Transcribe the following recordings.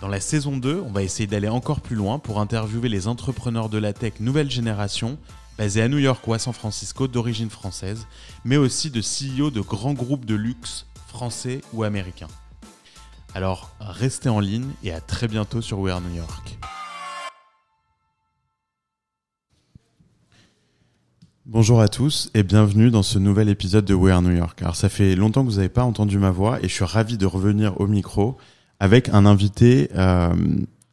Dans la saison 2, on va essayer d'aller encore plus loin pour interviewer les entrepreneurs de la tech nouvelle génération, basés à New York ou à San Francisco d'origine française, mais aussi de CEO de grands groupes de luxe français ou américains. Alors restez en ligne et à très bientôt sur We Are New York. Bonjour à tous et bienvenue dans ce nouvel épisode de We Are New York. Alors ça fait longtemps que vous n'avez pas entendu ma voix et je suis ravi de revenir au micro avec un invité euh,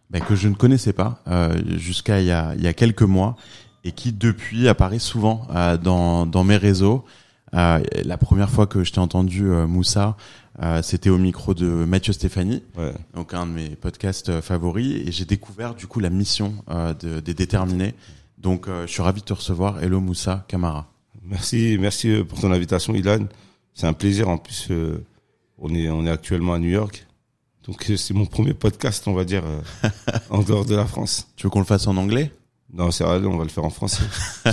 bah, que je ne connaissais pas euh, jusqu'à il, y a, il y a quelques mois et qui depuis apparaît souvent euh, dans, dans mes réseaux. Euh, la première fois que je t'ai entendu Moussa, euh, c'était au micro de Mathieu Stéphanie, Ouais. donc un de mes podcasts favoris, et j'ai découvert du coup la mission euh, de, des déterminés. Donc euh, je suis ravi de te recevoir. Hello Moussa Camara. Merci, merci pour ton invitation, Ilan. C'est un plaisir. En plus, euh, on est, on est actuellement à New York. Donc, euh, c'est mon premier podcast, on va dire, euh, en dehors de la France. Tu veux qu'on le fasse en anglais? Non, c'est vrai, on va le faire en français.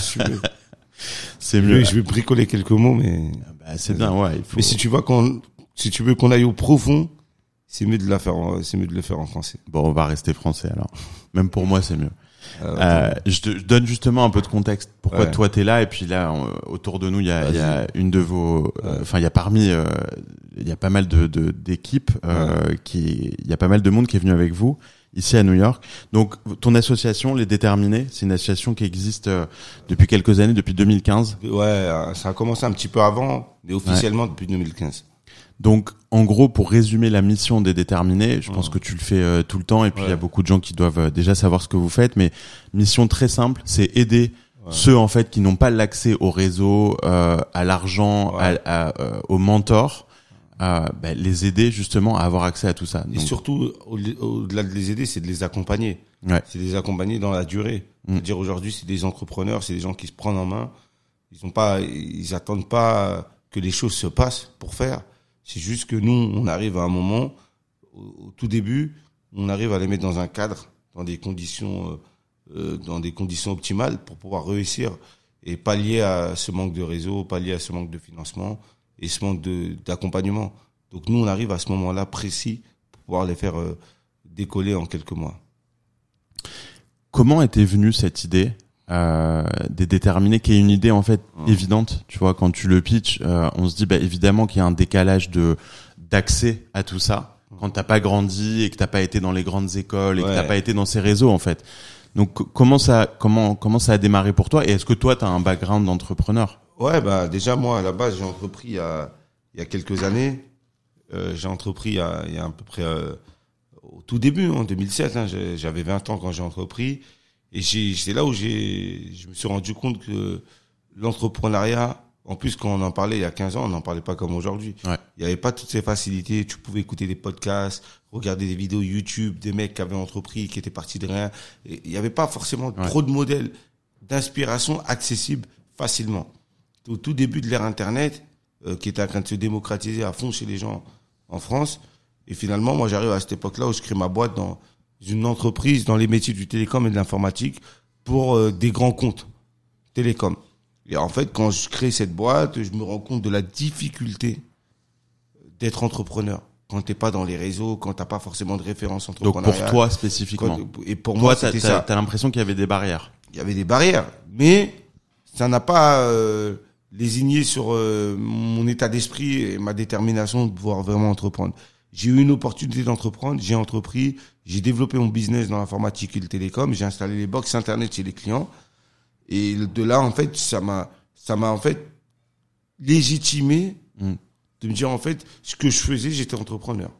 C'est mieux. vais- je vais bricoler quelques mots, mais, Bah, c'est bien, ouais. Il faut... mais si tu vois qu'on, si tu veux qu'on aille au profond, c'est mieux de la faire, c'est mieux de le faire en français. Bon, on va rester français alors. Même pour moi, c'est mieux. Euh, Euh, je, te, je donne justement un peu de contexte. Pourquoi Ouais. toi t'es là? Et puis là on- autour de nous il y a, y a une de vos, euh, Ouais. enfin il y a parmi, euh, il y a pas mal de de- d'équipes euh, qui, il y a pas mal de monde qui est venu avec vous ici à New York. Donc ton association les Déterminés, c'est une association qui existe depuis quelques années, depuis 2015. ouais, ça a commencé un petit peu avant, mais officiellement depuis 2015. Donc en gros pour résumer la mission des Déterminés, je pense que tu le fais euh, tout le temps et puis il y a beaucoup de gens qui doivent euh, déjà savoir ce que vous faites, mais mission très simple, c'est aider Ouais. ceux en fait qui n'ont pas l'accès au réseau, euh, à l'argent, Ouais. à, à, euh, aux mentors, euh, ben, les aider justement à avoir accès à tout ça. Et Donc, surtout, au- au-delà de les aider, c'est de les accompagner. Ouais. C'est de les accompagner dans la durée. Mm. C'est-à-dire aujourd'hui, c'est des entrepreneurs, c'est des gens qui se prennent en main. Ils ont pas, ils attendent pas que les choses se passent pour faire. C'est juste que nous, on arrive à un moment, au, tout début, on arrive à les mettre dans un cadre, dans des conditions, euh, euh, dans des conditions optimales pour pouvoir réussir et pallier à ce manque de réseau, pallier à ce manque de financement et ce manque d'accompagnement. Donc nous, on arrive à ce moment-là précis pour pouvoir les faire euh, décoller en quelques mois. comment était venue cette idée? Euh, des déterminés, qui est une idée en fait Mm. évidente, tu vois, quand tu le pitch, euh, on se dit bah, évidemment qu'il y a un décalage de d'accès à tout ça quand t'as pas grandi et que t'as pas été dans les grandes écoles et que Ouais. t'as pas été dans ces réseaux en fait. Donc co- comment ça comment comment ça a démarré pour toi et est-ce que toi t'as un background d'entrepreneur? Ouais, bah déjà moi à la base j'ai entrepris il y a, il y a quelques années. Euh, j'ai entrepris il y a, il y a à peu près euh, au tout début en 2007. Hein, j'avais 20 ans quand j'ai entrepris et j'ai c'est là où j'ai je me suis rendu compte que l'entrepreneuriat en plus quand on en parlait il y a 15 ans on n'en parlait pas comme aujourd'hui. Ouais. Il n'y avait pas toutes ces facilités. Tu pouvais écouter des podcasts, regarder des vidéos YouTube des mecs qui avaient entrepris, qui étaient partis de rien. Et il n'y avait pas forcément Ouais. trop de modèles d'inspiration accessibles facilement. Au tout début de l'ère Internet, euh, qui était en train de se démocratiser à fond chez les gens en France. Et finalement, moi, j'arrive à cette époque-là où je crée ma boîte dans une entreprise dans les métiers du télécom et de l'informatique pour euh, des grands comptes télécom. Et en fait, quand je crée cette boîte, je me rends compte de la difficulté d'être entrepreneur. Quand t'es pas dans les réseaux, quand t'as pas forcément de référence Donc pour entrepreneuriale. toi spécifiquement. Quand- et pour Toi moi, c'était ça. t'as l'impression qu'il y avait des barrières. Il y avait des barrières, mais ça n'a pas euh, lésigné sur euh, mon état d'esprit et ma détermination de pouvoir vraiment entreprendre. J'ai eu une opportunité d'entreprendre, j'ai entrepris, J'ai développé mon business dans l'informatique et le télécom. J'ai installé les box internet chez les clients. Et de là, en fait, ça m'a, ça m'a en fait légitimé Mm. de me dire en fait ce que je faisais, j'étais entrepreneur.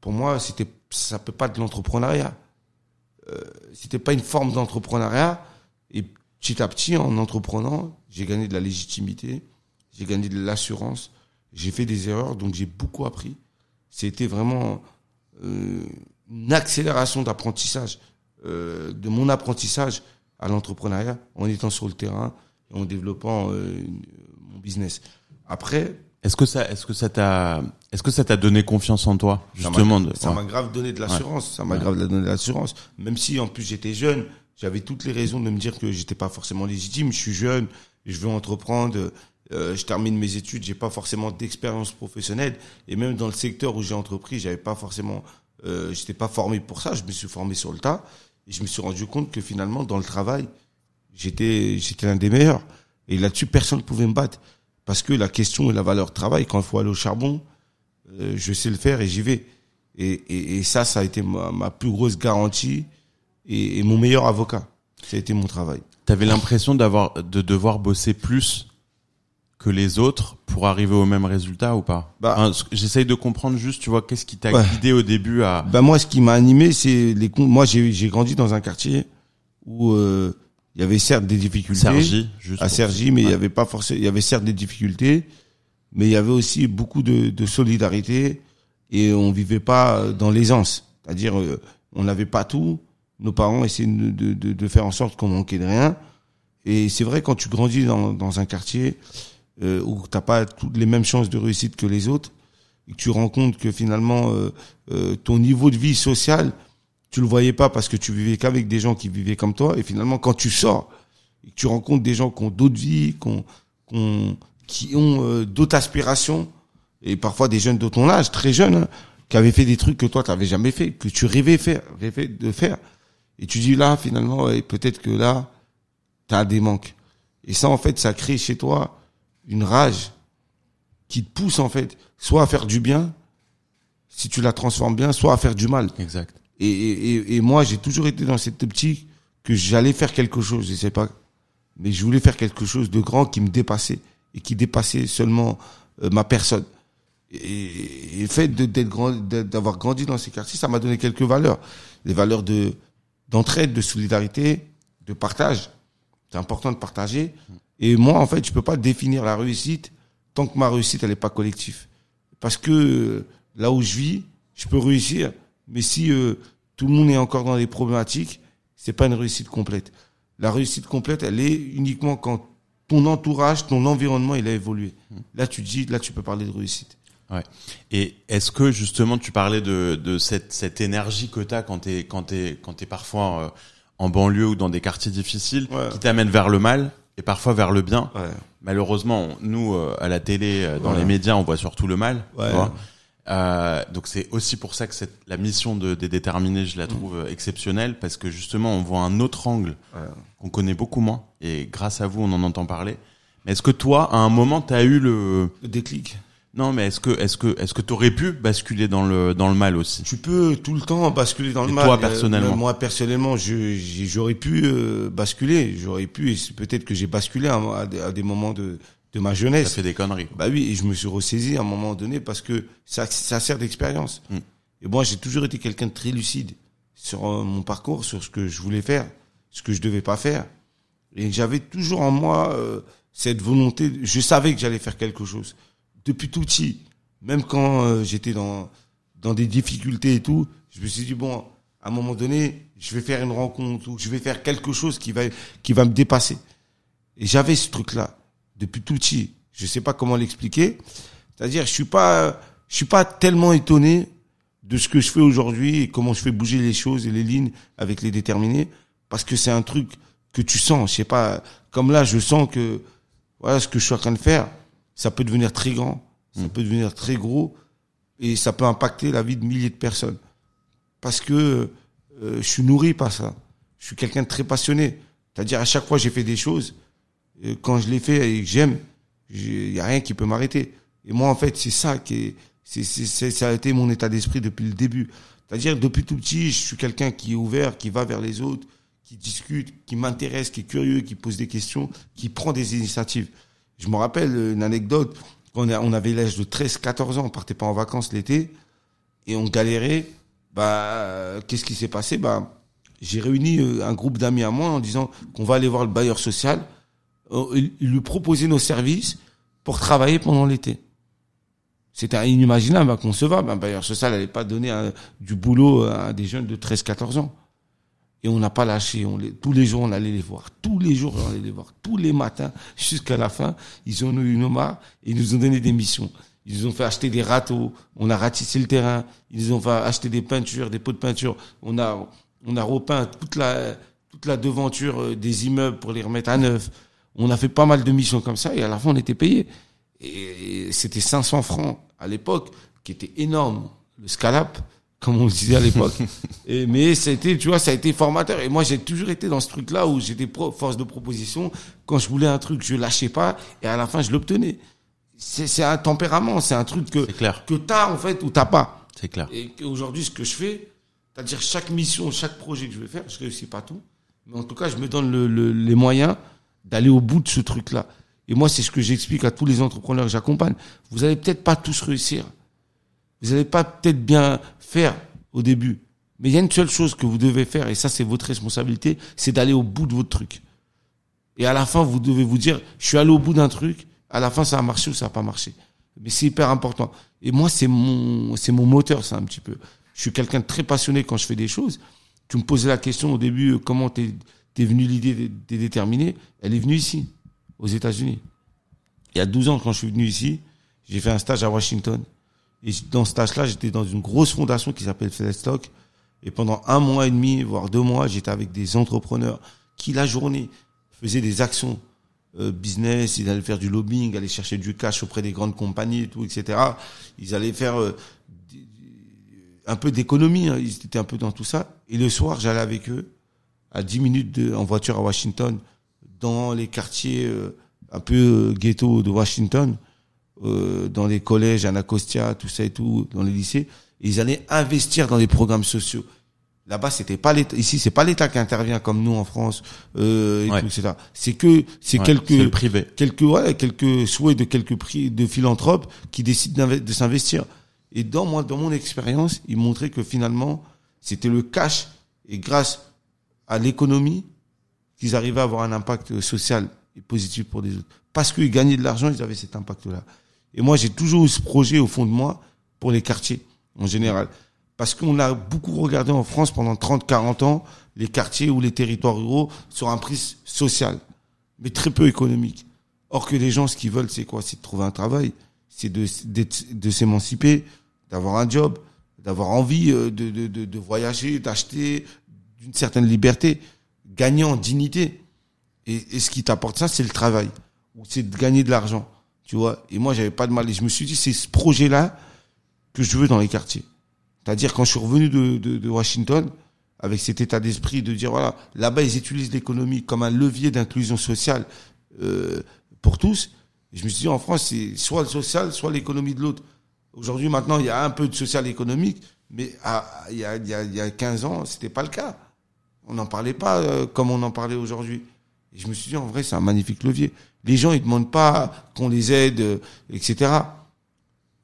Pour moi, c'était, ça peut pas de l'entrepreneuriat. Euh, c'était pas une forme d'entrepreneuriat. Et petit à petit, en entreprenant, j'ai gagné de la légitimité, j'ai gagné de l'assurance, j'ai fait des erreurs, donc j'ai beaucoup appris. C'était vraiment euh, accélération d'apprentissage, euh, de mon apprentissage à l'entrepreneuriat en étant sur le terrain et en développant euh, une- mon business. Après, Est-ce que ça, est-ce que ça t'a, est-ce que ça t'a donné confiance en toi, Ça m'a- justement Ça ouais. m'a grave donné de l'assurance. Ça m'a Ouais. grave donné de l'assurance. Même si en plus j'étais jeune, j'avais toutes les raisons de me dire que j'étais pas forcément légitime. Je suis jeune, je veux entreprendre. euh, je termine mes études, j'ai pas forcément d'expérience professionnelle. Et même dans le secteur où j'ai entrepris, j'avais pas forcément, euh, j'étais pas formé pour ça. Je me suis formé sur le tas. Et je me suis rendu compte que finalement, dans le travail, j'étais, j'étais l'un des meilleurs. Et là-dessus, personne ne pouvait me battre. Parce que la question et la valeur travail, quand il faut aller au charbon, euh, je sais le faire et j'y vais. Et, et, et ça, ça a été ma, plus grosse garantie et, et mon meilleur avocat. Ça a été mon travail. T'avais l'impression d'avoir, de devoir bosser plus que les autres pour arriver au même résultat ou pas Bah- Hein, J'essaye de comprendre juste, tu vois, qu'est-ce qui t'a guidé au début à. Ben moi, ce qui m'a animé, c'est les Moi, j'ai grandi dans un quartier où euh, il y avait certes des difficultés. Sergi, juste. à Sergi, mais il Ouais. y avait pas forcément, il y avait certes des difficultés, mais il y avait aussi beaucoup de, de solidarité et on vivait pas dans l'aisance. C'est-à-dire, euh, on n'avait pas tout. Nos parents essayaient de, de, de, de faire en sorte qu'on manquait de rien. Et c'est vrai quand tu grandis dans, dans un quartier euh, où t'as pas toutes les mêmes chances de réussite que les autres, et que tu rends compte que finalement euh, euh, ton niveau de vie sociale, tu le voyais pas parce que tu vivais qu'avec des gens qui vivaient comme toi. Et finalement, quand tu sors tu rencontres des gens qui ont d'autres vies, qui ont, qui ont, qui ont, euh, d'autres aspirations, et parfois des jeunes de ton âge, très jeunes, hein, qui avaient fait des trucs que toi, tu n'avais jamais fait, que tu rêvais, faire, rêvais de faire. Et tu dis là, finalement, ouais, peut-être que là, tu as des manques. Et ça, en fait, ça crée chez toi une rage qui te pousse, en fait, soit à faire du bien, si tu la transformes bien, soit à faire du mal. Exact. Et, et, et- moi, j'ai toujours été dans cette optique que j'allais faire quelque chose, je sais pas. Mais je voulais faire quelque chose de grand qui me dépassait et qui dépassait seulement euh, ma personne. Et, et le fait de- d'être grand, d'avoir grandi dans ces quartiers, ça m'a donné quelques valeurs. Des valeurs de, d'entraide, de solidarité, de partage. C'est important de partager. Et moi, en fait, je peux pas définir la réussite tant que ma réussite, elle est pas collective. Parce que euh, là où je vis, je peux réussir, mais si euh, tout le monde est encore dans des problématiques, c'est pas une réussite complète. La réussite complète, elle est uniquement quand ton entourage, ton environnement, il a évolué. Là, tu dis, là, tu peux parler de réussite. Ouais. Et est-ce que justement tu parlais de, de cette, cette énergie que t'as quand t'es quand t'es quand t'es parfois euh, en banlieue ou dans des quartiers difficiles Ouais. qui t'amènent vers le mal et parfois vers le bien. Ouais. Malheureusement, on- nous euh, à la télé, euh, dans Ouais. les médias, on voit surtout le mal. tu vois. Euh, donc c'est aussi pour ça que cette, la mission de, des déterminés, je la trouve euh, exceptionnelle parce que justement on voit un autre angle qu'on connaît beaucoup moins et grâce à vous on en entend parler. Mais est-ce que toi, à un moment, t'as eu le Le déclic? Non, mais est-ce que est-ce que est-ce que t'aurais pu basculer dans le dans le mal aussi? Tu peux tout le temps basculer dans le mal. toi, Euh, personnellement? Moi, personnellement, je- j'aurais pu euh, basculer. J'aurais pu, peut-être que j'ai basculé à, à des- à des moments de, de ma jeunesse. fait des conneries. Bah oui, et je me suis ressaisi à un moment donné parce que ça, ça sert d'expérience. Mm. Et moi, j'ai toujours été quelqu'un de très lucide sur euh, mon parcours, sur ce que je voulais faire, ce que je devais pas faire. Et j'avais toujours en moi euh, cette volonté. Je savais que j'allais faire quelque chose depuis tout petit. Même quand euh, j'étais dans dans des difficultés et tout, je me suis dit bon, à un moment donné, je vais faire une rencontre ou je vais faire quelque chose qui va qui va me dépasser. Et j'avais ce truc-là depuis tout petit. Je sais pas comment l'expliquer. C'est-à-dire, je suis pas, je suis pas tellement étonné de ce que je fais aujourd'hui et comment je fais bouger les choses et les lignes avec les déterminés parce que c'est un truc que tu sens. Je sais pas, comme là, je sens que voilà ce que je suis en train de faire, ça peut devenir très grand, ça peut devenir très gros et ça peut impacter la vie de milliers de personnes parce que euh, je suis nourri par ça. Je suis quelqu'un de très passionné. C'est-à-dire à chaque fois j'ai fait des choses, quand je les fais et que j'aime, il y a rien qui peut m'arrêter. Et moi en fait c'est ça qui est, c'est, c'est, c'est- ça a été mon état d'esprit depuis le début. C'est-à-dire, depuis tout petit, je suis quelqu'un qui est ouvert, qui va vers les autres, qui discute, qui m'intéresse, qui est curieux, qui pose des questions, qui prend des initiatives. Je me rappelle une anecdote, on avait l'âge de 13, 14 ans, on partait pas en vacances l'été, et on galérait, bah, qu'est-ce qui s'est passé? Bah, j'ai réuni euh, un groupe d'amis à moi en disant qu'on va aller voir le bailleur social, euh, lui proposer nos services pour travailler pendant l'été. C'était inimaginable, inconcevable. Un bailleur social n'allait pas donner du boulot à des jeunes de 13-14 ans. Et on n'a pas lâché. On tous les jours, on allait les voir. Tous les jours, on allait les voir. Tous les matins, jusqu'à la fin, ils ont eu une marre et ils nous ont donné des missions. Ils nous ont fait acheter des râteaux. On a ratissé le terrain. Ils nous ont fait acheter des peintures, des pots de peinture. On a, on a repeint toute la, toute la devanture euh, des immeubles pour les remettre à neuf. On a fait pas mal de missions comme ça et à la fin, on était payé. Et c'était 500 francs à l'époque, qui était énorme. Le scalap, comme on le disait à l'époque. et, mais c'était, tu vois, ça a été formateur. Et moi, j'ai toujours été dans ce truc-là où j'étais force de proposition. Quand je voulais un truc, je lâchais pas. Et à la fin, je l'obtenais. C'est un tempérament. C'est un truc que, clair. que t'as, en fait, ou t'as pas. C'est clair. Et qu'aujourd'hui, ce que je fais, c'est-à-dire chaque mission, chaque projet que je vais faire, je réussis pas tout. Mais en tout cas, je me donne le, les moyens d'aller au bout de ce truc-là. Et moi, c'est ce que j'explique à tous les entrepreneurs que j'accompagne. Vous allez peut-être pas tous réussir. Vous n'allez pas peut-être bien faire au début. Mais il y a une seule chose que vous devez faire, et ça, c'est votre responsabilité, c'est d'aller au bout de votre truc. Et à la fin, vous devez vous dire, je suis allé au bout d'un truc, à la fin, ça a marché ou ça n'a pas marché. Mais c'est hyper important. Et moi, c'est mon, c'est mon moteur, ça, un petit peu. Je suis quelqu'un de très passionné quand je fais des choses. Tu me posais la question au début, comment t'es, t'es venu l'idée de déterminer? Elle est venue ici aux États-Unis. Il y a 12 ans, quand je suis venu ici, j'ai fait un stage à Washington. Et dans ce stage-là, j'étais dans une grosse fondation qui s'appelle Fedstock. Et pendant un mois et demi, voire deux mois, j'étais avec des entrepreneurs qui, la journée, faisaient des actions euh, business, ils allaient faire du lobbying, aller chercher du cash auprès des grandes compagnies et tout, etc. Ils allaient faire euh, un peu d'économie, hein. ils étaient un peu dans tout ça. Et le soir, j'allais avec eux à 10 minutes de, en voiture à Washington dans les quartiers euh, un peu euh, ghetto de Washington, euh, dans les collèges, Anacostia, tout ça et tout, dans les lycées, ils allaient investir dans les programmes sociaux. Là-bas, c'était pas l'État. Ici, c'est pas l'État qui intervient comme nous en France, euh, et tout, etc. C'est que c'est quelques privé. quelques ouais, quelques souhaits de quelques prix de philanthropes qui décident de s'investir. Et dans moi, dans mon expérience, ils montraient que finalement, c'était le cash et grâce à l'économie qu'ils arrivaient à avoir un impact social et positif pour des autres. Parce qu'ils gagnaient de l'argent, ils avaient cet impact-là. Et moi, j'ai toujours eu ce projet au fond de moi pour les quartiers, en général. Parce qu'on a beaucoup regardé en France pendant 30, 40 ans les quartiers ou les territoires ruraux sur un prix social, mais très peu économique. Or que les gens, ce qu'ils veulent, c'est quoi? C'est de trouver un travail, c'est de, s'émanciper, d'avoir un job, d'avoir envie euh, de, voyager, d'acheter, d'une certaine liberté gagner en dignité. Et ce qui t'apporte ça, c'est le travail. Ou c'est de gagner de l'argent. Et moi, j'avais pas de mal. Et je me suis dit, c'est ce projet-là que je veux dans les quartiers. C'est-à-dire, quand je suis revenu de, Washington, avec cet état d'esprit de dire, voilà, là-bas, ils utilisent l'économie comme un levier d'inclusion sociale euh, pour tous. Et je me suis dit, en France, c'est soit le social, soit l'économie de l'autre. Aujourd'hui, maintenant, il y a un peu de social économique, mais il y a 15 ans, c'était pas le cas. On n'en parlait pas euh, comme on en parlait aujourd'hui. Et je me suis dit, en vrai, c'est un magnifique levier. Les gens, ils demandent pas qu'on les aide, euh, etc.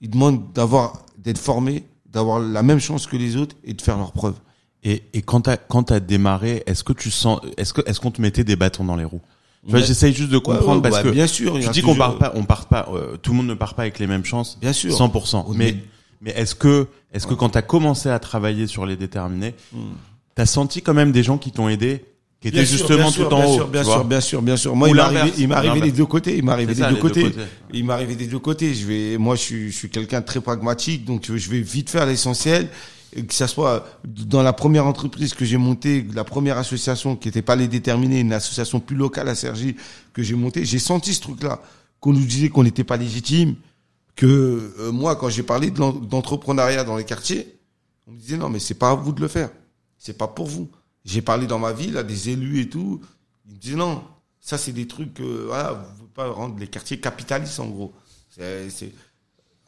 Ils demandent d'avoir, d'être formés, d'avoir la même chance que les autres et de faire leurs preuves. Et, et quand t'as quand t'as démarré, est-ce que tu sens, est-ce que est-ce qu'on te mettait des bâtons dans les roues? J'essaye juste de comprendre parce que bien sûr, tu dis qu'on part pas, on part pas, euh, tout le monde ne part pas avec les mêmes chances. Bien sûr, 100%. Mais mais est-ce que est-ce que quand t'as commencé à travailler sur les déterminés, hmm. T'as senti quand même des gens qui t'ont aidé qui étaient justement tout en haut. Bien sûr, bien sûr, bien sûr. Moi, il m'est arrivé, des deux côtés. Il m'est arrivé des, deux côtés. Il m'est arrivé des deux côtés. Je vais, moi, je suis, je suis quelqu'un de très pragmatique, donc je vais vite faire l'essentiel. Que ça soit dans la première entreprise que j'ai montée, la première association qui n'était pas les déterminés, une association plus locale à Sergi que j'ai montée, j'ai senti ce truc-là, qu'on nous disait qu'on n'était pas légitime, que euh, moi, quand j'ai parlé d'entrepreneuriat dans les quartiers, on me disait non, mais c'est pas à vous de le faire c'est pas pour vous. J'ai parlé dans ma ville à des élus et tout. Ils me disaient non, ça c'est des trucs, que voilà, vous ne pouvez pas rendre les quartiers capitalistes en gros. C'est,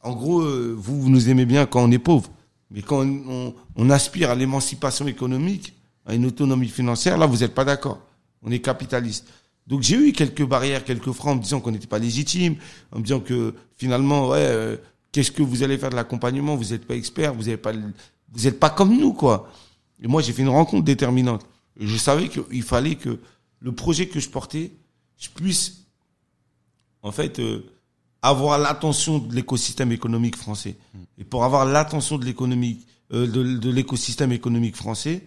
en gros, euh, vous, vous nous aimez bien quand on est pauvre. Mais quand on, on, aspire à l'émancipation économique, à une autonomie financière, là, vous n'êtes pas d'accord. On est capitaliste. Donc j'ai eu quelques barrières, quelques freins en me disant qu'on n'était pas légitime, en me disant que finalement, ouais, euh, qu'est-ce que vous allez faire de l'accompagnement? Vous n'êtes pas expert, vous n'êtes pas, pas comme nous, quoi. Et moi, j'ai fait une rencontre déterminante. Et je savais qu'il fallait que le projet que je portais, je puisse, en fait, euh, avoir l'attention de l'écosystème économique français. Et pour avoir l'attention de l'économie, euh, de, de l'écosystème économique français,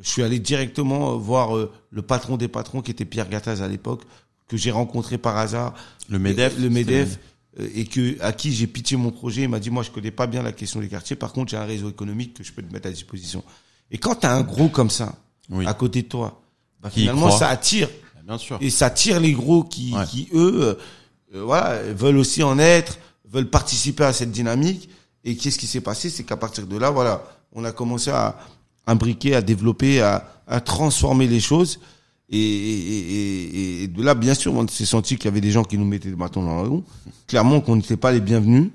je suis allé directement voir euh, le patron des patrons, qui était Pierre Gattaz à l'époque, que j'ai rencontré par hasard. Le Medef. Le Medef. euh, Et que, à qui j'ai pitché mon projet. Il m'a dit, moi, je connais pas bien la question des quartiers. Par contre, j'ai un réseau économique que je peux te mettre à disposition. Et quand tu as un gros comme ça, Oui. à côté de toi, bah, finalement, ça attire. Bien sûr. Et ça tire les gros qui, Ouais. qui eux, euh, euh, voilà, veulent aussi en être, veulent participer à cette dynamique. Et qu'est-ce qui s'est passé? C'est qu'à partir de là, voilà, on a commencé à imbriquer, à développer, à, à transformer les choses. Et, et, et- et de là, bien sûr, on s'est senti qu'il y avait des gens qui nous mettaient des bâtons dans la roue. Clairement qu'on n'était pas les bienvenus.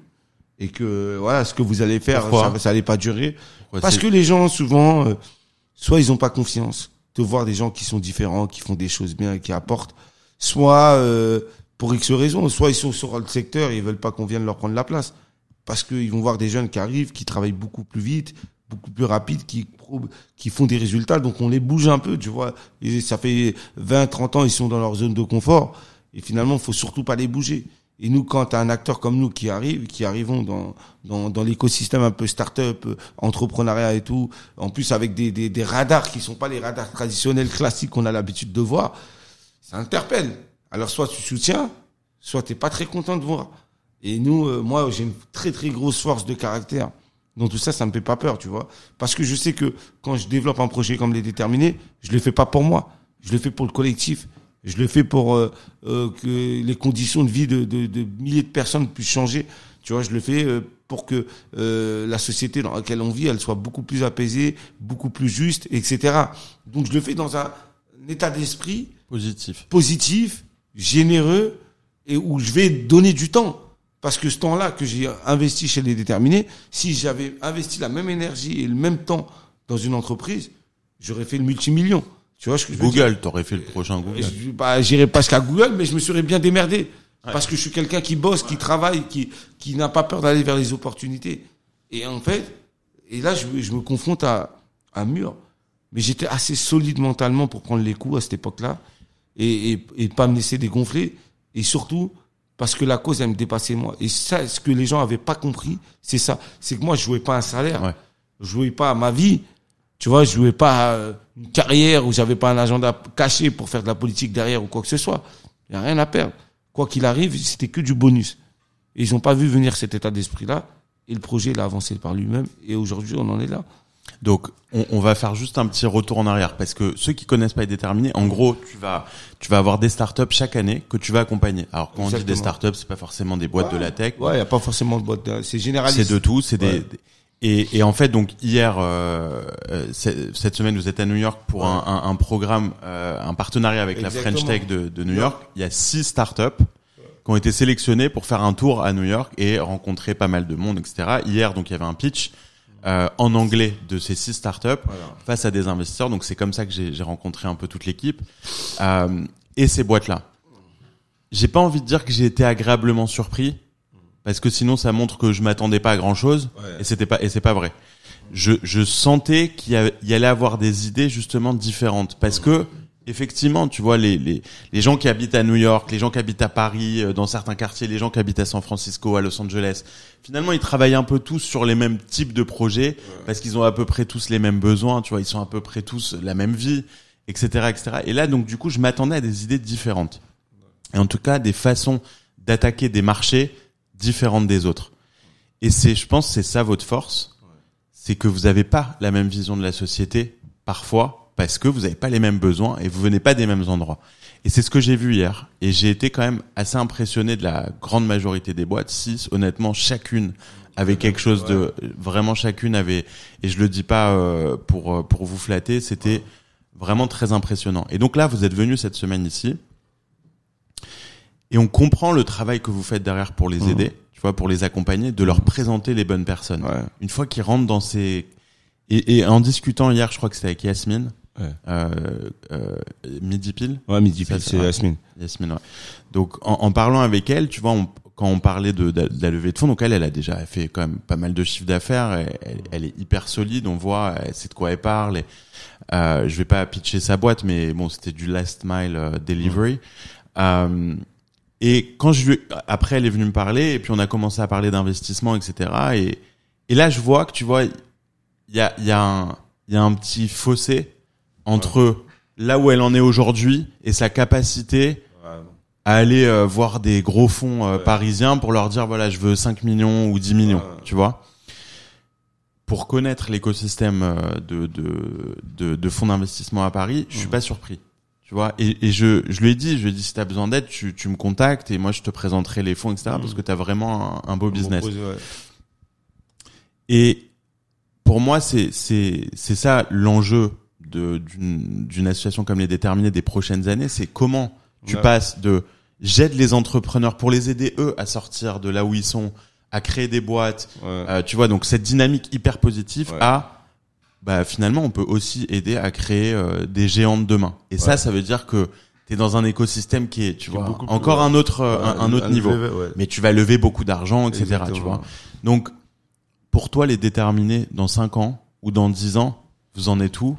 Et que, voilà, ce que vous allez faire, Pourquoi ça, ça allait pas durer. Parce que les gens, souvent, euh, soit ils ont pas confiance de voir des gens qui sont différents, qui font des choses bien, qui apportent, soit euh, pour X raisons, soit ils sont sur le secteur et ils veulent pas qu'on vienne leur prendre la place. Parce qu'ils vont voir des jeunes qui arrivent, qui travaillent beaucoup plus vite, beaucoup plus rapide, qui, font des résultats, donc on les bouge un peu, tu vois. Et ça fait 20, 30 ans, ils sont dans leur zone de confort, et finalement, il faut surtout pas les bouger. Et nous, quand tu un acteur comme nous qui arrive, qui arrivons dans, dans, dans l'écosystème un peu start-up, euh, entrepreneuriat et tout, en plus avec des, des, des radars qui sont pas les radars traditionnels classiques qu'on a l'habitude de voir, ça interpelle. Alors soit tu soutiens, soit t'es pas très content de voir. Et nous, euh, moi, j'ai une très très grosse force de caractère. Donc tout ça, ça me fait pas peur, tu vois. Parce que je sais que quand je développe un projet comme les déterminés, je le fais pas pour moi. Je le fais pour le collectif. Je le fais pour euh, euh, que les conditions de vie de, de, de milliers de personnes puissent changer. Tu vois, je le fais euh, pour que euh, la société dans laquelle on vit, elle soit beaucoup plus apaisée, beaucoup plus juste, etc. Donc je le fais dans un, un état d'esprit Positif. positif, généreux et où je vais donner du temps. Parce que ce temps-là que j'ai investi chez les déterminés, si j'avais investi la même énergie et le même temps dans une entreprise, j'aurais fait le multimillion. Tu vois ce que je veux dire Google, t'aurais fait le prochain Google. je, bah, j'irai pas jusqu'à Google, mais je me serais bien démerdé. Parce que je suis quelqu'un qui bosse, qui travaille, qui, qui n'a pas peur d'aller vers les opportunités. Et en fait, et là, je, me- je me confronte à un mur. Mais j'étais assez solide mentalement pour prendre les coups à cette époque-là. Et, et, et pas me laisser dégonfler. Et surtout, parce que la cause, elle me dépassait moi. Et ça, ce que les gens avaient pas compris, c'est ça. C'est que moi, je jouais pas un salaire. Ouais. Je jouais pas à ma vie. Tu vois, je jouais pas à une carrière où j'avais pas un agenda caché pour faire de la politique derrière ou quoi que ce soit. Il y a rien à perdre. Quoi qu'il arrive, c'était que du bonus. Et ils ont pas vu venir cet état d'esprit-là. Et le projet, il a avancé par lui-même. Et aujourd'hui, on en est là. Donc, on, on va faire juste un petit retour en arrière parce que ceux qui connaissent pas déterminé, en gros, tu vas, tu vas avoir des startups chaque année que tu vas accompagner. Alors, quand on dit des Exactement. startups, c'est pas forcément des boîtes de la tech. Ouais, il y a pas forcément de boîte. de- C'est généraliste. C'est de tout, c'est des, Ouais. des- et, et en fait donc hier euh, euh, cette semaine vous êtes à New York pour un, un, un programme un un partenariat avec la. French Tech de, de New York. Il y a six startups qui ont été sélectionnées pour faire un tour à New York et rencontrer pas mal de monde, etc. Hier donc il y avait un pitch euh, en anglais de ces six startups Voilà. face à des investisseurs. Donc c'est comme ça que j'ai rencontré un peu toute l'équipe euh, et ces boîtes là. J'ai pas envie de dire que j'ai été agréablement surpris parce que sinon ça montre que je m'attendais pas à grand chose Ouais. et c'était pas et c'est pas vrai. Je, je sentais qu'il y, y allait avoir des idées justement différentes parce que effectivement, tu vois les, les les gens qui habitent à New York, les gens qui habitent à Paris, euh, dans certains quartiers, les gens qui habitent à San Francisco, à Los Angeles, finalement ils travaillent un peu tous sur les mêmes types de projets parce qu'ils ont à peu près tous les mêmes besoins, tu vois, ils sont à peu près tous la même vie, etc., etc. Et là donc du coup je m'attendais à des idées différentes et en tout cas des façons d'attaquer des marchés différentes des autres. Et c'est, je pense, c'est ça votre force, c'est que vous n'avez pas la même vision de la société parfois parce que vous n'avez pas les mêmes besoins et vous venez pas des mêmes endroits. Et c'est ce que j'ai vu hier. Et j'ai été quand même assez impressionné de la grande majorité des boîtes. Six, honnêtement, chacune avait quelque chose de vraiment chacune avait. Et je le dis pas euh, pour pour vous flatter, c'était vraiment très impressionnant. Et donc là, vous êtes venu cette semaine ici. Et on comprend le travail que vous faites derrière pour les Mhm. aider. vois, pour les accompagner, de leur présenter les bonnes personnes. Ouais. Une fois qu'ils rentrent dans ces et, et en discutant hier, je crois que c'était avec Yasmine, Ouais. euh, euh, midi pile. Ouais, midi pile, c'est. Yasmine. Yasmine, ouais. Donc, en, en parlant avec elle, tu vois, on- quand on parlait de, de, de la levée de fonds, donc elle, elle a déjà fait quand même pas mal de chiffres d'affaires. Elle, elle, elle est hyper solide. On voit, elle sait de quoi elle parle. Et, euh, je vais pas pitcher sa boîte, mais bon, c'était du last mile euh, delivery. Euh, et quand je lui, après, elle est venue me parler, et puis on a commencé à parler d'investissement, etc. Et, et là, je vois que tu vois, il y a, il y a un, il y a un petit fossé entre là où elle en est aujourd'hui et sa capacité à aller euh, voir des gros fonds euh, Ouais. parisiens pour leur dire voilà je veux 5 millions ou 10 millions tu vois pour connaître l'écosystème euh, de, de, de, de fonds d'investissement à Paris je suis Ouais. pas surpris tu vois et, et je, je lui ai dit je lui ai dit si t'as besoin d'aide tu, tu me contactes et moi je te présenterai les fonds etc parce que t'as vraiment un, un beau business ouais. et pour moi, c'est c'est c'est ça l'enjeu de d'une d'une association comme les Déterminés des prochaines années, c'est comment tu Ouais. passes de j'aide les entrepreneurs pour les aider eux à sortir de là où ils sont, à créer des boîtes, Ouais. euh, tu vois donc cette dynamique hyper positive à bah finalement on peut aussi aider à créer euh, des géants de demain. Et ça, Ouais. ça veut dire que tu es dans un écosystème qui est tu est vois plus- encore un autre euh, un, un autre niveau. ouais. Mais tu vas lever beaucoup d'argent, etc. Tu vois. Donc, pour toi, les déterminés dans 5 ans ou dans 10 ans, vous en êtes où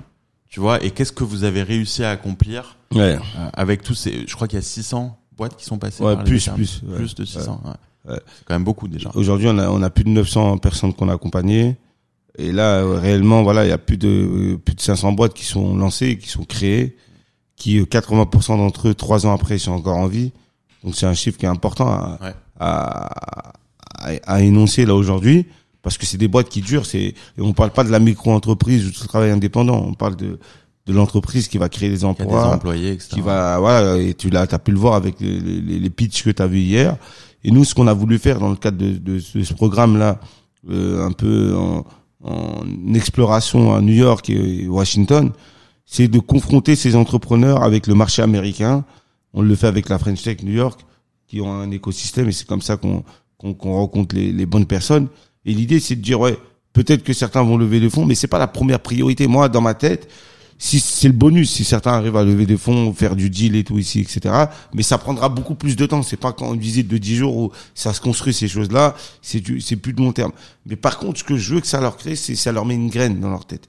Tu vois Et qu'est-ce que vous avez réussi à accomplir Ouais. euh, avec tous ces... Je crois qu'il y a 600 boîtes qui sont passées Ouais, par plus, plus. Plus de 600, ouais. Ouais. C'est quand même beaucoup déjà. Aujourd'hui, on a, on a plus de 900 personnes qu'on a accompagnées. Et là, euh, réellement, voilà, il y a plus de, euh, plus de 500 boîtes qui sont lancées, qui sont créées, qui, euh, 80% d'entre eux, trois ans après, sont encore en vie. Donc, c'est un chiffre qui est important à, Ouais. à, à, à énoncer là aujourd'hui. Parce que c'est des boîtes qui durent, c'est, on parle pas de la micro-entreprise ou du travail indépendant. On parle de, de l'entreprise qui va créer des a des emplois, employés, etc. qui va voilà et tu l'as t'as pu le voir avec les, les, les pitchs que tu as vu hier et nous ce qu'on a voulu faire dans le cadre de, de, ce- ce programme là un peu en, en exploration à New York et Washington c'est de confronter ces entrepreneurs avec le marché américain. On le fait avec la French Tech New York qui ont un écosystème et c'est comme ça qu'on qu'on rencontre les, les bonnes personnes. Et l'idée c'est de dire ouais peut-être que certains vont lever des fonds mais c'est pas la première priorité. Moi dans ma tête si c'est le bonus, si certains arrivent à lever des fonds, faire du deal et tout ici, etc. Mais ça prendra beaucoup plus de temps. C'est pas quand une visite de 10 jours où ça se construit ces choses-là. C'est c'est plus de long terme. Mais par contre, ce que je veux que ça leur crée, c'est ça leur met une graine dans leur tête.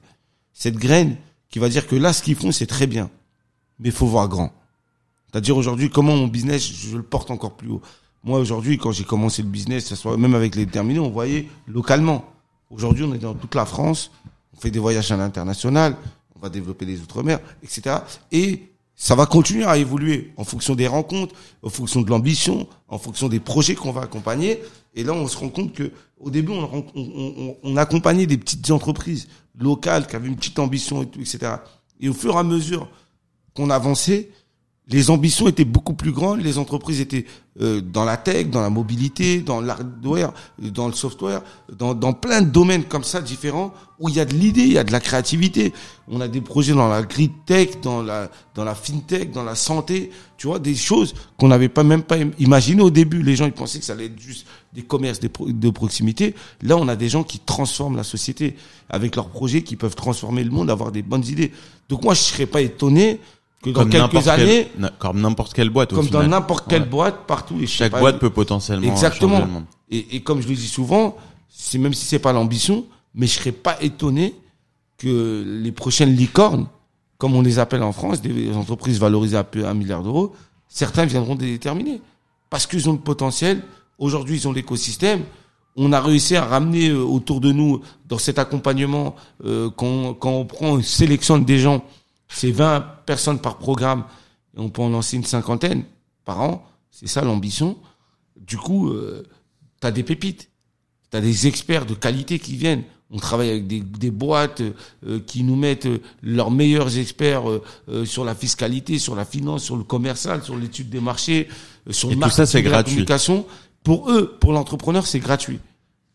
Cette graine qui va dire que là, ce qu'ils font, c'est très bien. Mais faut voir grand. C'est-à-dire aujourd'hui, comment mon business, je le porte encore plus haut. Moi, aujourd'hui, quand j'ai commencé le business, ça soit même avec les terminaux, on voyait localement. Aujourd'hui, on est dans toute la France. On fait des voyages à l'international. On va développer les outre-mer, etc. Et ça va continuer à évoluer en fonction des rencontres, en fonction de l'ambition, en fonction des projets qu'on va accompagner. Et là, on se rend compte que au début, on, accompagnait des petites entreprises locales qui avaient une petite ambition, et tout, etc. Et au fur et à mesure qu'on avançait, les ambitions étaient beaucoup plus grandes, les entreprises étaient euh, dans la tech, dans la mobilité, dans l'hardware, dans le software, dans, dans plein de domaines comme ça différents où il y a de l'idée, il y a de la créativité. On a des projets dans la grid tech, dans la dans la fintech, dans la santé, tu vois, des choses qu'on n'avait pas même pas im- imaginé au début. Les gens ils pensaient que ça allait être juste des commerces pro- de proximité. Là, on a des gens qui transforment la société avec leurs projets, qui peuvent transformer le monde, avoir des bonnes idées. Donc moi, je serais pas étonné que dans quelques n'importe années, comme n'importe quelle boîte au comme dans n'importe quelle Ouais. boîte partout. Et Chaque pas, boîte peut potentiellement Exactement. changer le monde. Et, et comme je le dis souvent, c'est même si c'est pas l'ambition, mais je serais pas étonné que les prochaines licornes, comme on les appelle en France, des entreprises valorisées à peu un milliard d'euros, certains viendront des déterminés parce qu'ils ont le potentiel. Aujourd'hui, ils ont l'écosystème. On a réussi à ramener euh, autour de nous dans cet accompagnement euh, quand, quand on prend, on sélectionne des gens, c'est 20 personnes par programme et on peut en lancer une cinquantaine par an. C'est ça l'ambition. Du coup, euh, tu as des pépites. Tu as des experts de qualité qui viennent. On travaille avec des, des boîtes euh, qui nous mettent euh, leurs meilleurs experts euh, euh, sur la fiscalité, sur la finance, sur le commercial, sur l'étude des marchés, euh, sur Et le tout ça, c'est marketing et la gratuit. communication. Pour eux, pour l'entrepreneur, c'est gratuit.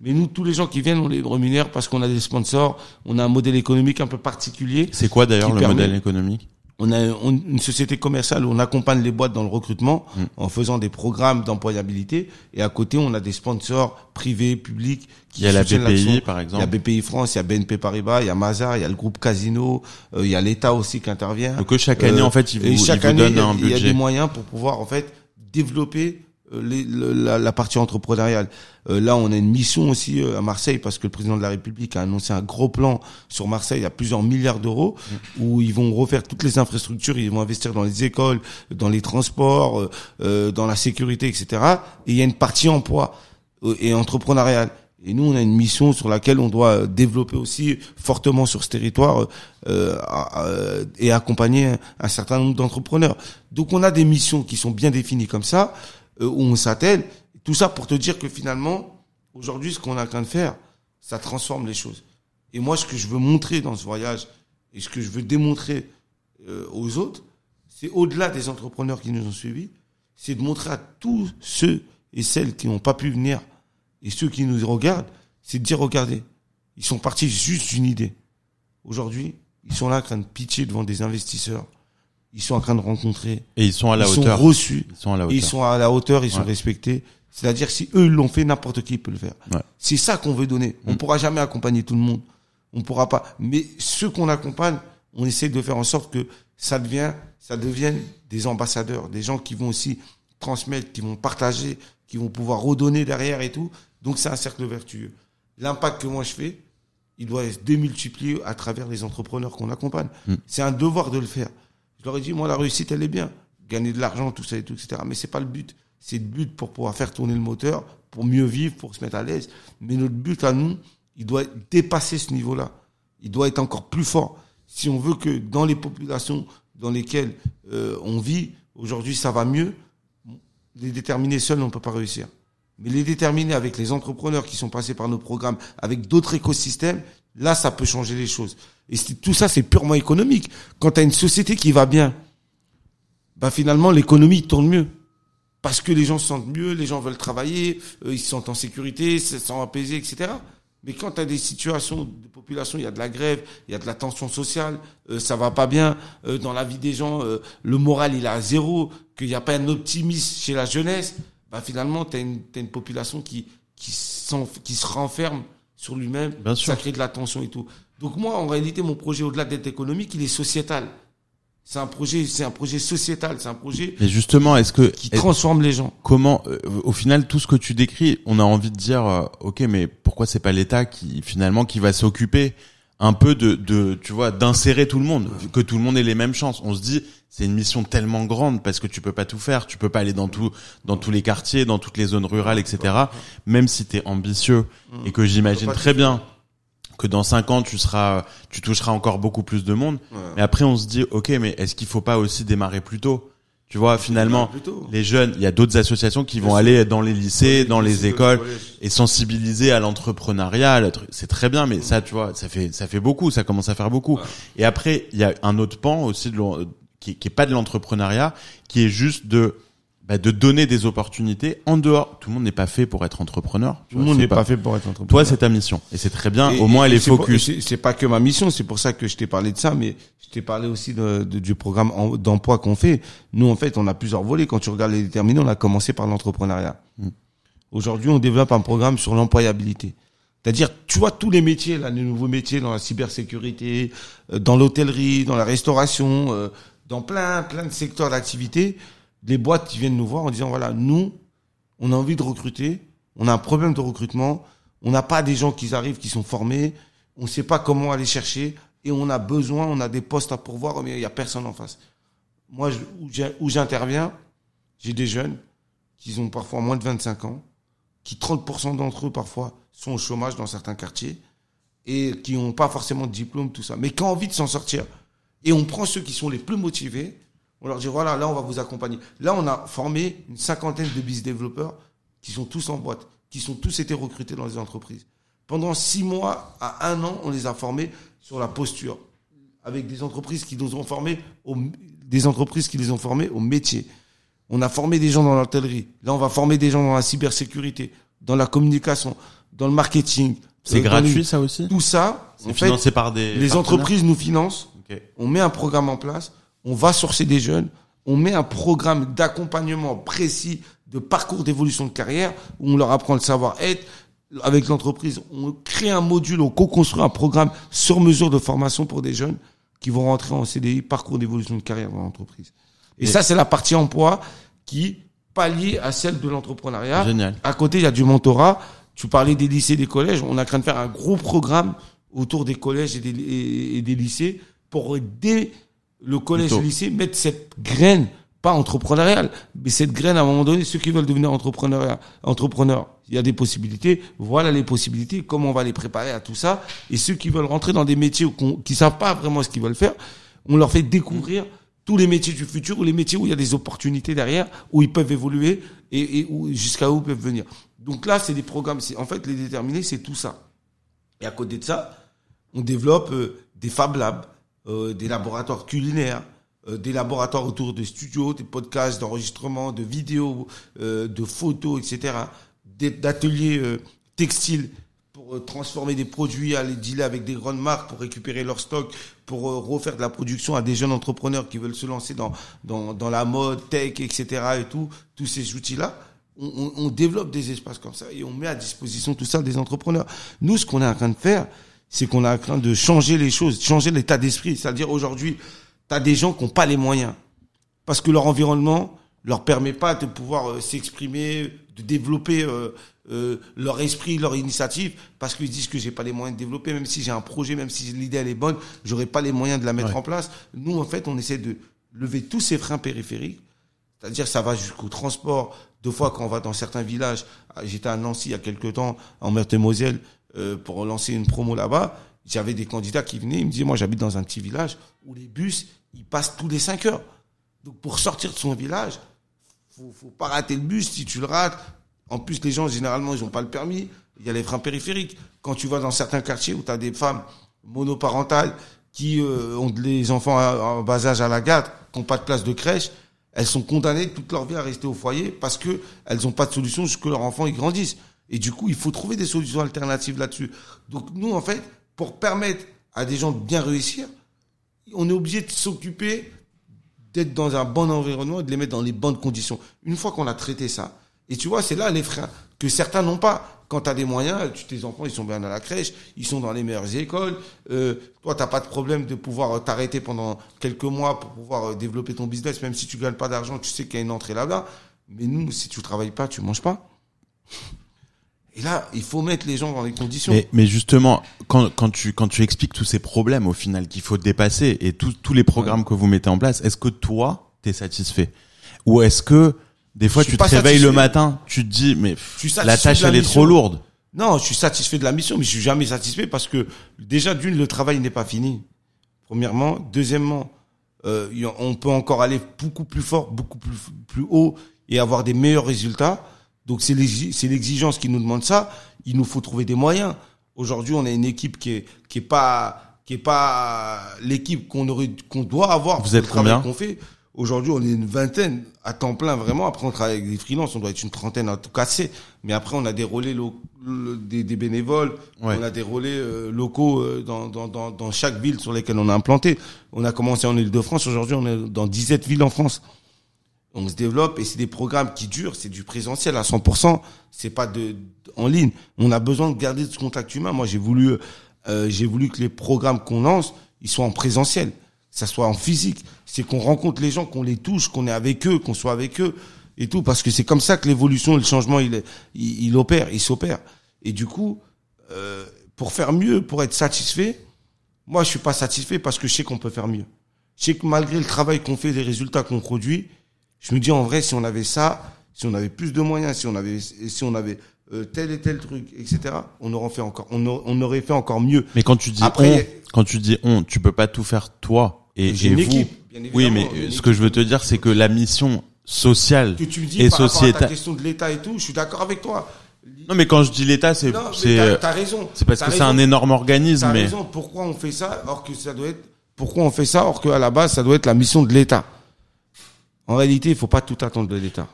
Mais nous, tous les gens qui viennent, on les rémunère parce qu'on a des sponsors, on a un modèle économique un peu particulier. C'est quoi d'ailleurs le permet- modèle économique? On a une société commerciale où on accompagne les boîtes dans le recrutement Mm. en faisant des programmes d'employabilité et à côté on a des sponsors privés, publics qui Il y a la BPI, par Il y a exemple. BPI France, il y a BNP Paribas, il y a Mazar, il y a le groupe Casino, euh, il y a l'État aussi qui intervient. Donc, chaque année, Euh, en fait, ils vous, ils donnent un il y a budget. des moyens pour pouvoir en fait développer les- le- la, la partie entrepreneuriale. Euh, là, on a une mission aussi euh, à Marseille parce que le président de la République a annoncé un gros plan sur Marseille à plusieurs milliards d'euros où ils vont refaire toutes les infrastructures, ils vont investir dans les écoles, dans les transports, euh, euh, dans la sécurité, etc. Et il y a une partie emploi euh, et entrepreneuriale. Et nous, on a une mission sur laquelle on doit euh, développer aussi fortement sur ce territoire euh, et accompagner un, certain nombre d'entrepreneurs. Donc, on a des missions qui sont bien définies comme ça, euh, où on s'attelle. Tout ça pour te dire que finalement, aujourd'hui, ce qu'on train de faire, ça transforme les choses. Et moi, ce que je veux montrer dans ce voyage et ce que je veux démontrer euh, aux autres, c'est au-delà des entrepreneurs qui nous ont suivis, c'est de montrer à tous ceux et celles qui n'ont pas pu venir et ceux qui nous regardent, c'est de dire, regardez, ils sont partis juste d'une idée. Aujourd'hui, ils sont là en train de pitcher devant des investisseurs. Ils sont en train de rencontrer. Et ils sont à la ils hauteur. sont reçus. Ils sont à la hauteur. ils sont à la hauteur, ils sont respectés. C'est-à-dire si eux l'ont fait, n'importe qui peut le faire. Ouais. C'est ça qu'on veut donner. On Mm. pourra jamais accompagner tout le monde. On pourra pas. Mais ceux qu'on accompagne, on essaie de faire en sorte que ça devient, ça devienne des ambassadeurs, des gens qui vont aussi transmettre, qui vont partager, qui vont pouvoir redonner derrière et tout. Donc c'est un cercle vertueux. L'impact que moi je fais, il doit être démultiplié à travers les entrepreneurs qu'on accompagne. Mm. C'est un devoir de le faire. Je leur ai dit, moi, la réussite, elle est bien. Gagner de l'argent, tout ça et tout, etc. Mais c'est pas le but. C'est le but pour pouvoir faire tourner le moteur, pour mieux vivre, pour se mettre à l'aise. Mais notre but à nous, il doit dépasser ce niveau-là. Il doit être encore plus fort. Si on veut que dans les populations dans lesquelles euh, on vit, aujourd'hui, ça va mieux, les déterminer seuls, on ne peut pas réussir. Mais les déterminer avec les entrepreneurs qui sont passés par nos programmes, avec d'autres écosystèmes, là, ça peut changer les choses. Et tout ça, c'est purement économique. Quand tu as une société qui va bien, bah finalement, l'économie tourne mieux. Parce que les gens se sentent mieux, les gens veulent travailler, euh, ils se sentent en sécurité, se sentent apaisés, etc. Mais quand tu as des situations de population, il y a de la grève, il y a de la tension sociale, euh, ça va pas bien, euh, dans la vie des gens, euh, le moral il est à zéro, qu'il n'y a pas un optimisme chez la jeunesse, bah finalement tu as une, t'as une population qui, qui, qui se renferme sur lui-même, ça crée de la tension et tout. Donc moi, en réalité, mon projet, au-delà d'être économique, il est sociétal. C'est un projet, c'est un projet sociétal, c'est un projet Mais justement, est-ce que qui transforme les gens. comment, euh, au final, tout ce que tu décris, on a envie de dire, euh, ok, mais pourquoi c'est pas l'État qui finalement qui va s'occuper un peu de, de, tu vois, d'insérer tout le monde, que tout le monde ait les mêmes chances? On se dit, c'est une mission tellement grande parce que tu peux pas tout faire, tu peux pas aller dans tout, dans tous les quartiers, dans toutes les zones rurales, etc. Même si tu es ambitieux et que j'imagine très bien que dans cinq ans tu seras, tu toucheras encore beaucoup plus de monde. Ouais. Mais après, on se dit, ok, mais est-ce qu'il faut pas aussi démarrer plus tôt? Tu vois, finalement, les jeunes, il y a d'autres associations qui vont aller dans les lycées, dans les écoles et sensibiliser à l'entrepreneuriat. C'est très bien, mais ça, tu vois, ça fait ça fait beaucoup, ça commence à faire beaucoup. Ouais. Et après, il y a un autre pan aussi de l'en- qui, qui est pas de l'entrepreneuriat, qui est juste de bah, de donner des opportunités en dehors. Tout le monde n'est pas fait pour être entrepreneur. Tout le monde n'est pas fait pour être entrepreneur. Toi, c'est ta mission et c'est très bien. Et- Au moins, elle est pas- focus. C'est pas que ma mission, c'est pour ça que je t'ai parlé de ça, mais je t'ai parlé aussi de, de- du programme d'emploi qu'on fait. Nous, en fait, on a plusieurs volets. Quand tu regardes les déterminés, on a commencé par l'entrepreneuriat. Mm. Aujourd'hui, on développe un programme sur l'employabilité. C'est-à-dire, tu vois, tous les métiers, là, les nouveaux métiers dans la cybersécurité, euh, dans l'hôtellerie, dans la restauration, euh, dans plein, plein de secteurs d'activité, les boîtes qui viennent nous voir en disant, voilà, nous, on a envie de recruter, on a un problème de recrutement, on n'a pas des gens qui arrivent, qui sont formés, on ne sait pas comment aller chercher, et on a besoin, on a des postes à pourvoir, mais il n'y a personne en face. Moi, où j'interviens, j'ai des jeunes qui ont parfois moins de 25 ans, qui 30% d'entre eux parfois sont au chômage dans certains quartiers, et qui n'ont pas forcément de diplôme, tout ça, mais qui ont envie de s'en sortir. Et on prend ceux qui sont les plus motivés, on leur dit, voilà, là, on va vous accompagner. Là, on a formé une cinquantaine de business développeurs qui sont tous en boîte, qui sont tous été recrutés dans les entreprises. Pendant six mois à un an, on les a formés sur la posture, avec des entreprises qui nous ont formés, au, des entreprises qui les ont formés au métier. On a formé des gens dans l'hôtellerie. Là, on va former des gens dans la cybersécurité, dans la communication, dans le marketing. C'est euh, gratuit, les- ça aussi? Tout ça, C'est fait, financé par des les entreprises nous financent on met un programme en place, on va sourcer des jeunes, on met un programme d'accompagnement précis de parcours d'évolution de carrière où on leur apprend le savoir-être avec l'entreprise. On crée un module, on co-construit un programme sur mesure de formation pour des jeunes qui vont rentrer en CDI, parcours d'évolution de carrière dans l'entreprise. Et, ça, c'est la partie emploi qui pallie à celle de l'entrepreneuriat. Génial. À côté, il y a du mentorat. Tu parlais des lycées, des collèges. On a craint de faire un gros programme autour des collèges et des, et des lycées pour aider le collège le lycée mettre cette graine pas entrepreneuriale, mais cette graine à un moment donné, ceux qui veulent devenir entrepreneurs, entrepreneurs, il y a des possibilités. Voilà les possibilités. Comment on va les préparer à tout ça Et ceux qui veulent rentrer dans des métiers qui savent pas vraiment ce qu'ils veulent faire, on leur fait découvrir tous les métiers du futur ou les métiers où il y a des opportunités derrière, où ils peuvent évoluer et, et jusqu'à où ils peuvent venir. Donc là, c'est des programmes. En fait, les déterminés, c'est tout ça. Et à côté de ça, on développe euh, des Fab Labs, euh, des laboratoires culinaires, euh, des laboratoires autour de studios, des podcasts, d'enregistrement, de vidéos, euh, de photos, etc. D'ateliers textiles pour transformer des produits, aller dealer avec des grandes marques pour récupérer leur stock, pour refaire de la production à des jeunes entrepreneurs qui veulent se lancer dans, dans, la mode, tech, etc. et tout, tous ces outils-là. On, on, développe des espaces comme ça et on met à disposition tout ça des entrepreneurs. Nous, ce qu'on est en train de faire, c'est qu'on a en train de changer les choses, changer l'état d'esprit. C'est-à-dire aujourd'hui, tu as des gens qui n'ont pas les moyens parce que leur environnement leur permet pas de pouvoir euh, s'exprimer, de développer euh, euh, leur esprit, leur initiative, parce qu'ils disent que j'ai pas les moyens de développer, même si j'ai un projet, même si l'idée elle est bonne, j'aurais pas les moyens de la mettre en place. Nous, en fait, on essaie de lever tous ces freins périphériques, c'est-à-dire ça va jusqu'au transport. Deux fois, quand on va dans certains villages, j'étais à Nancy il y a quelques temps, en Meurthe-et-Moselle, euh, pour lancer une promo là-bas, j'avais des candidats qui venaient, ils me disaient, moi j'habite dans un petit village où les bus, ils passent tous les 5 heures. Donc pour sortir de son village, faut, faut pas rater le bus. Si tu le rates, en plus les gens généralement ils ont pas le permis. Il y a les freins périphériques. Quand tu vas dans certains quartiers où tu as des femmes monoparentales qui euh, ont des enfants en bas âge à la garde, qui n'ont pas de place de crèche, elles sont condamnées toute leur vie à rester au foyer parce que elles n'ont pas de solution jusqu'à que leur enfant ils grandissent. Et du coup, il faut trouver des solutions alternatives là-dessus. Donc nous, en fait, pour permettre à des gens de bien réussir, on est obligé de s'occuper d'être dans un bon environnement et de les mettre dans les bonnes conditions. Une fois qu'on a traité ça, et tu vois, c'est là les freins que certains n'ont pas. Quand tu as des moyens, tu, tes enfants, ils sont bien à la crèche, ils sont dans les meilleures écoles. Euh, toi, t'as pas de problème de pouvoir t'arrêter pendant quelques mois pour pouvoir euh, développer ton business, même si tu gagnes pas d'argent, tu sais qu'il y a une entrée là-bas. Mais nous, si tu travailles pas, tu manges pas. Et là, il faut mettre les gens dans les conditions. Mais, mais justement, quand, quand, tu, quand tu expliques tous ces problèmes au final qu'il faut dépasser et tous tous les programmes que vous mettez en place, est-ce que toi, t'es satisfait? Ou est-ce que des fois tu te réveilles le matin, tu te dis mais la tâche elle est trop lourde Non, je suis satisfait de la mission, mais je suis jamais satisfait parce que déjà d'une, le travail n'est pas fini. Premièrement, deuxièmement, euh, on peut encore aller beaucoup plus fort, beaucoup plus, plus haut et avoir des meilleurs résultats. Donc c'est l'exigence qui nous demande ça. Il nous faut trouver des moyens. Aujourd'hui, on a une équipe qui est qui est pas qui est pas l'équipe qu'on aurait qu'on doit avoir. Vous êtes combien qu'on fait Aujourd'hui, on est une vingtaine à temps plein vraiment. Après, on travaille avec des freelances, on doit être une trentaine à tout casser. Mais après, on a des relais des, des, bénévoles, on a des relais euh, locaux euh, dans, dans, dans, dans, chaque ville sur lesquelles on a implanté. On a commencé en Ile-de-France. Aujourd'hui, on est dans 17 villes en France on se développe et c'est des programmes qui durent, c'est du présentiel à 100%, c'est pas de, en ligne. On a besoin de garder ce contact humain. Moi, j'ai voulu, euh, j'ai voulu que les programmes qu'on lance, ils soient en présentiel, que ça soit en physique. C'est qu'on rencontre les gens, qu'on les touche, qu'on est avec eux, qu'on soit avec eux et tout, parce que c'est comme ça que l'évolution, le changement, il, il, il opère, il s'opère. Et du coup, euh, pour faire mieux, pour être satisfait, moi, je suis pas satisfait parce que je sais qu'on peut faire mieux. Je sais que malgré le travail qu'on fait, les résultats qu'on produit, je me dis en vrai, si on avait ça, si on avait plus de moyens, si on avait, si on avait euh, tel et tel truc, etc., on aurait fait encore, on, on aurait fait encore mieux. Mais quand tu dis Après, on, quand tu dis on, tu peux pas tout faire toi et, j'ai une vous. Équipe, oui, mais ce que je veux te dire, c'est que la mission sociale que tu me dis et sociétale. La question de l'État et tout, je suis d'accord avec toi. Non, mais quand je dis l'État, c'est c'est t'as raison. C'est parce que c'est un énorme organisme. T'as mais... raison. Pourquoi on fait ça, or que ça doit être pourquoi on fait ça, or qu'à la base, ça doit être la mission de l'État? En réalité, il faut pas tout attendre de l'État.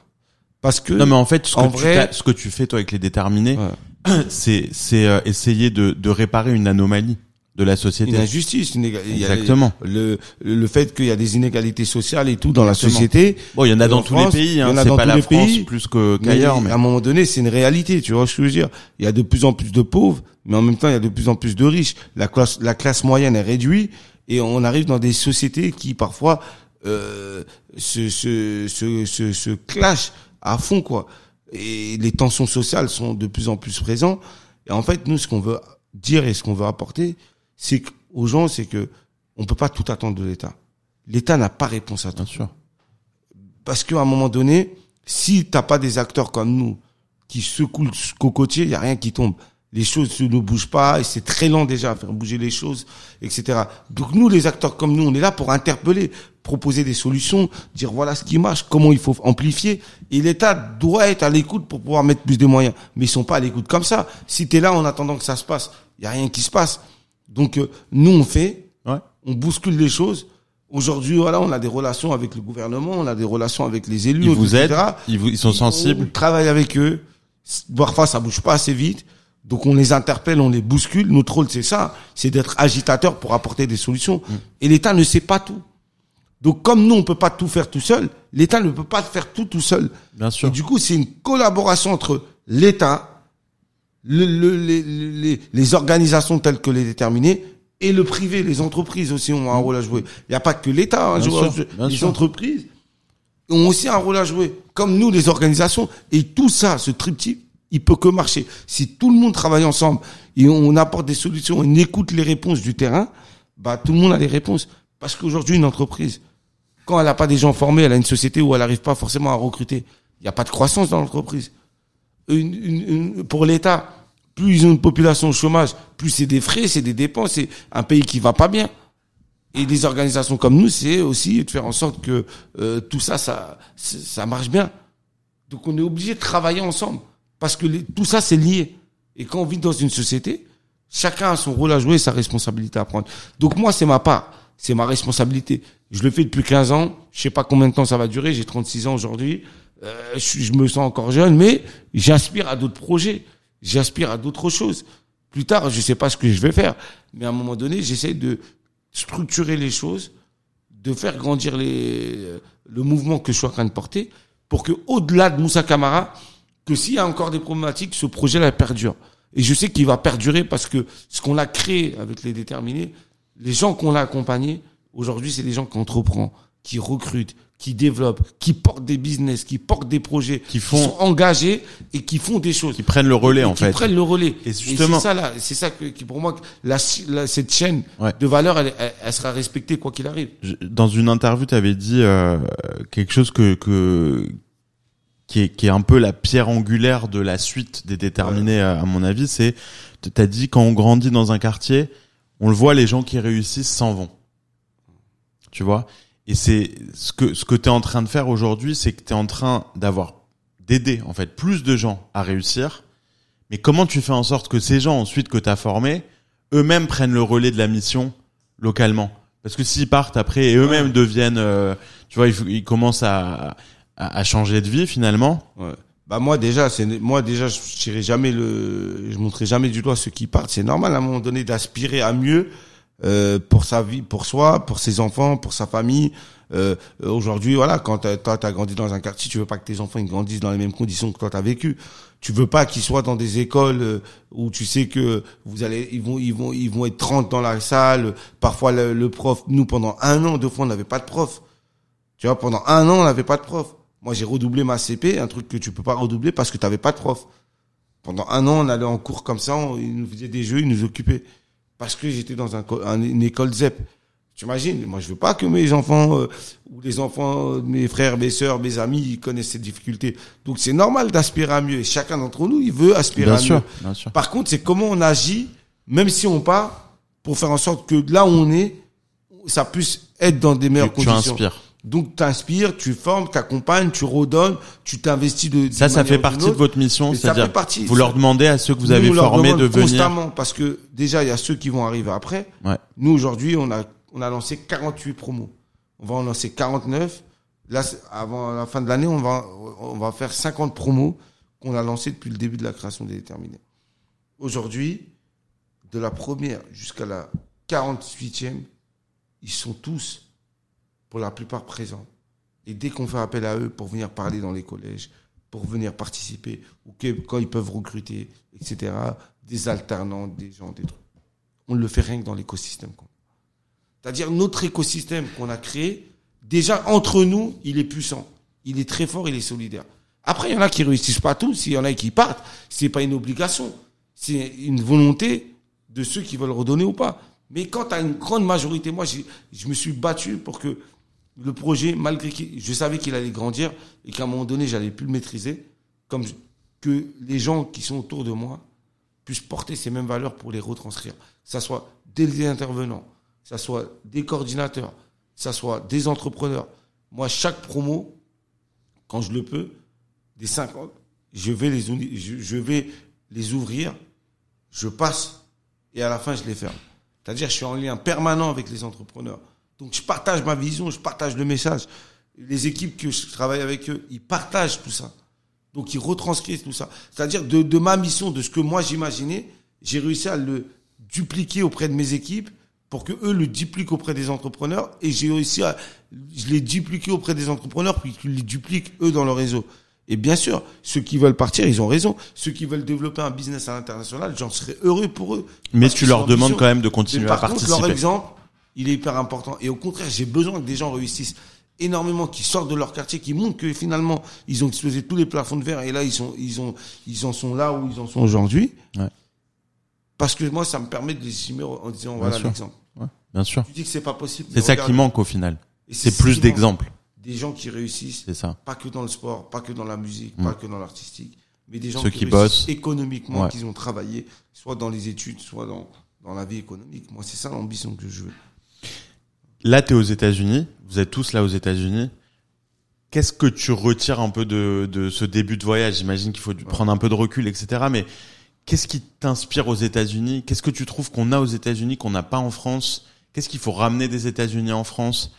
Parce que non mais en fait ce que, tu, ce que tu fais toi avec les déterminés, c'est c'est euh, essayer de, de réparer une anomalie. de la société. Une injustice. Une éga- il y a Exactement. le, le fait qu'il y a des inégalités sociales et tout dans la société. Bon, il y en a dans en tous France, les pays, il y hein. en a c'est dans pas tous la les France pays. plus que Mais qu'ailleurs, mais à un moment donné, c'est une réalité, tu vois ce que je veux dire. Il y a de plus en plus de pauvres, mais en même temps, il y a de plus en plus de riches. La classe, la classe moyenne est réduite et on arrive dans des sociétés qui parfois euh, se, se, se, se, clashent à fond, quoi. Et les tensions sociales sont de plus en plus présentes. Et en fait, nous, ce qu'on veut dire et ce qu'on veut apporter, c'est aux gens, c'est que on peut pas tout attendre de l'État. L'État n'a pas réponse à tout. bien sûr. Parce qu'à un moment donné, si t'as pas des acteurs comme nous qui secouent le cocotier, il y a rien qui tombe. Les choses ne bougent pas et c'est très lent déjà à faire bouger les choses, etc. Donc nous, les acteurs comme nous, on est là pour interpeller, proposer des solutions, dire voilà ce qui marche, comment il faut amplifier. Et l'État doit être à l'écoute pour pouvoir mettre plus de moyens. Mais ils sont pas à l'écoute comme ça. Si tu es là en attendant que ça se passe, il y a rien qui se passe. Donc euh, nous, on fait, Ouais. on bouscule les choses. Aujourd'hui, voilà, on a des relations avec le gouvernement, on a des relations avec les élus, Ils vous etc. aident, ils, vous, ils sont sensibles. On travaille avec eux. Parfois, ça bouge pas assez vite. Donc, on les interpelle, on les bouscule. Notre rôle, c'est ça. C'est d'être agitateur pour apporter des solutions. Mm. Et l'État ne sait pas tout. Donc, comme nous, on peut pas tout faire tout seul, l'État ne peut pas faire tout tout seul. Bien Et sûr. du coup, c'est une collaboration entre l'État, le- le- les, les- les organisations telles que les déterminées et le privé, les entreprises aussi ont un rôle à jouer. Il n'y a pas que l'État, hein, les sûr. entreprises ont aussi un rôle à jouer, comme nous, les organisations. Et tout ça, ce triptyque, il peut que marcher. Si tout le monde travaille ensemble et on apporte des solutions, on écoute les réponses du terrain, bah, tout le monde a les réponses. Parce qu'aujourd'hui, une entreprise, quand elle n'a pas des gens formés, elle a une société où elle n'arrive pas forcément à recruter. Il n'y a pas de croissance dans l'entreprise. Pour l'État, plus ils ont une population au chômage, plus c'est des frais, c'est des dépenses, c'est un pays qui va pas bien. Et des organisations comme nous, c'est aussi de faire en sorte que euh, tout ça, ça, ça marche bien. Donc on est obligé de travailler ensemble parce que les- tout ça c'est lié. Et quand on vit dans une société, chacun a son rôle à jouer, sa responsabilité à prendre. Donc moi c'est ma part, c'est ma responsabilité. Je le fais depuis 15 ans. Je sais pas combien de temps ça va durer. J'ai 36 ans aujourd'hui. Euh, je, je me sens encore jeune, mais j'aspire à d'autres projets. J'aspire à d'autres choses. Plus tard, je sais pas ce que je vais faire, mais à un moment donné, j'essaie de structurer les choses, de faire grandir les, le mouvement que je suis en train de porter, pour que au-delà de Moussa Camara, que s'il y a encore des problématiques, ce projet-là perdure. Et je sais qu'il va perdurer parce que ce qu'on a créé avec les déterminés, les gens qu'on a accompagnés, aujourd'hui, c'est des gens qui entreprennent, qui recrutent, qui développent, qui portent des business, qui portent des projets, Qui font- sont engagés et qui font des choses. Qui prennent le relais, Et en qui fait. prennent le relais. Et justement- c'est ça là, c'est ça que, qui pour moi, la, la- cette chaîne Ouais. de valeur, elle, elle, sera respectée quoi qu'il arrive. Dans une interview, tu avais dit euh, quelque chose que, que qui est, qui est un peu la pierre angulaire de la suite des déterminés, à, à mon avis. C'est, t'as dit quand on grandit dans un quartier, on le voit, les gens qui réussissent s'en vont. Tu vois? Et c'est ce que ce que t'es en train de faire aujourd'hui, c'est que t'es en train d'avoir d'aider en fait plus de gens à réussir. Mais comment tu fais en sorte que ces gens ensuite que t'as formés, eux-mêmes prennent le relais de la mission localement? Parce que s'ils partent après et eux-mêmes deviennent, euh, tu vois, ils, ils commencent à, à, à changer de vie finalement. Ouais. Bah moi déjà, c'est moi déjà, je tirerai jamais le, je montrerai jamais du doigt ceux qui partent. C'est normal à un moment donné d'aspirer à mieux euh, pour sa vie, pour soi, pour ses enfants, pour sa famille. Euh, Aujourd'hui, voilà, quand toi t'as grandi dans un quartier, tu veux pas que tes enfants ils grandissent dans les mêmes conditions que toi t'as vécu. Tu veux pas qu'ils soient dans des écoles euh, où tu sais que vous allez, ils vont, ils vont, ils vont être 30 dans la salle. Parfois le, le prof, nous pendant un an, deux fois on n'avait pas de prof. Tu vois, pendant un an on n'avait pas de prof. Moi, j'ai redoublé ma CP, un truc que tu peux pas redoubler parce que tu n'avais pas de prof. Pendant un an, on allait en cours comme ça, on, ils nous faisaient des jeux, ils nous occupaient. Parce que j'étais dans un, co- un- une école ZEP. Tu imagines? Moi, je veux pas que mes enfants, euh, ou les enfants, de mes frères, mes sœurs, mes amis, ils connaissent ces difficultés. Donc, c'est normal d'aspirer à mieux. Et chacun d'entre nous, il veut aspirer Bien à sûr, mieux. bien sûr. Par contre, c'est comment on agit, même si on part, pour faire en sorte que là où on est, ça puisse être dans des meilleures Tu, tu conditions. inspires. Donc, t'inspires, tu formes, t'accompagnes, tu redonnes, tu t'investis de. Ça, ça fait partie de votre mission, c'est-à-dire vous leur demandez à ceux que vous Nous, avez formés de venir. constamment parce que déjà il y a ceux qui vont arriver après. Ouais. Nous aujourd'hui, on a on a lancé 48 promos. On va en lancer 49. Là, avant la fin de l'année, on va on va faire 50 promos qu'on a lancés depuis le début de la création des déterminés. Aujourd'hui, de la première jusqu'à la 48e, ils sont tous, pour la plupart, présents. Et dès qu'on fait appel à eux pour venir parler dans les collèges, pour venir participer, ou que, quand ils peuvent recruter, etc., des alternants, des gens, des trucs, on le fait rien que dans l'écosystème. C'est-à-dire notre écosystème qu'on a créé, déjà entre nous, il est puissant. Il est très fort, il est solidaire. Après, il y en a qui réussissent pas tous, il y en a qui partent. C'est pas une obligation. C'est une volonté de ceux qui veulent redonner ou pas. Mais quand as une grande majorité, moi, je me suis battu pour que le projet, malgré que je savais qu'il allait grandir et qu'à un moment donné, j'allais plus le maîtriser, comme que les gens qui sont autour de moi puissent porter ces mêmes valeurs pour les retranscrire. Que ça soit des intervenants, ça soit des coordinateurs, ça soit des entrepreneurs. Moi, chaque promo, quand je le peux, des 50, je vais les, je vais les ouvrir, je passe et à la fin, je les ferme. C'est-à-dire, je suis en lien permanent avec les entrepreneurs. Donc, je partage ma vision, je partage le message. Les équipes que je travaille avec eux, ils partagent tout ça. Donc, ils retranscrivent tout ça. C'est-à-dire, de, de ma mission, de ce que moi j'imaginais, j'ai réussi à le dupliquer auprès de mes équipes pour que eux le dupliquent auprès des entrepreneurs et j'ai réussi à je l'ai dupliqué auprès des entrepreneurs puis qu'ils les dupliquent eux dans leur réseau. Et bien sûr, ceux qui veulent partir, ils ont raison. Ceux qui veulent développer un business à l'international, j'en serais heureux pour eux. Mais tu leur demandes quand même de Mais continuer à par contre, participer. leur exemple, il est hyper important. Et au contraire, j'ai besoin que des gens réussissent énormément, qui sortent de leur quartier, qui montrent que finalement, ils ont explosé tous les plafonds de verre et là, ils sont, ils ont, ils en sont là où ils en sont aujourd'hui. Ouais. Parce que moi, ça me permet de les estimer en disant, voilà l'exemple. Ouais, bien sûr. Tu dis que c'est pas possible. C'est ça regarde. qui manque au final. C'est ce plus d'exemples. Des gens qui réussissent, C'est ça. pas que dans le sport, pas que dans la musique, pas que dans l'artistique, mais des gens Ceux qui, qui bossent. économiquement, Ouais. qui ont travaillé, soit dans les études, soit dans, dans la vie économique. Moi, c'est ça l'ambition que je veux. Là, tu es aux États-Unis. Vous êtes tous là aux États-Unis. Qu'est-ce que tu retires un peu de, de ce début de voyage? J'imagine qu'il faut prendre un peu de recul, etc. Mais qu'est-ce qui t'inspire aux États-Unis? Qu'est-ce que tu trouves qu'on a aux États-Unis qu'on n'a pas en France? Qu'est-ce qu'il faut ramener des États-Unis en France?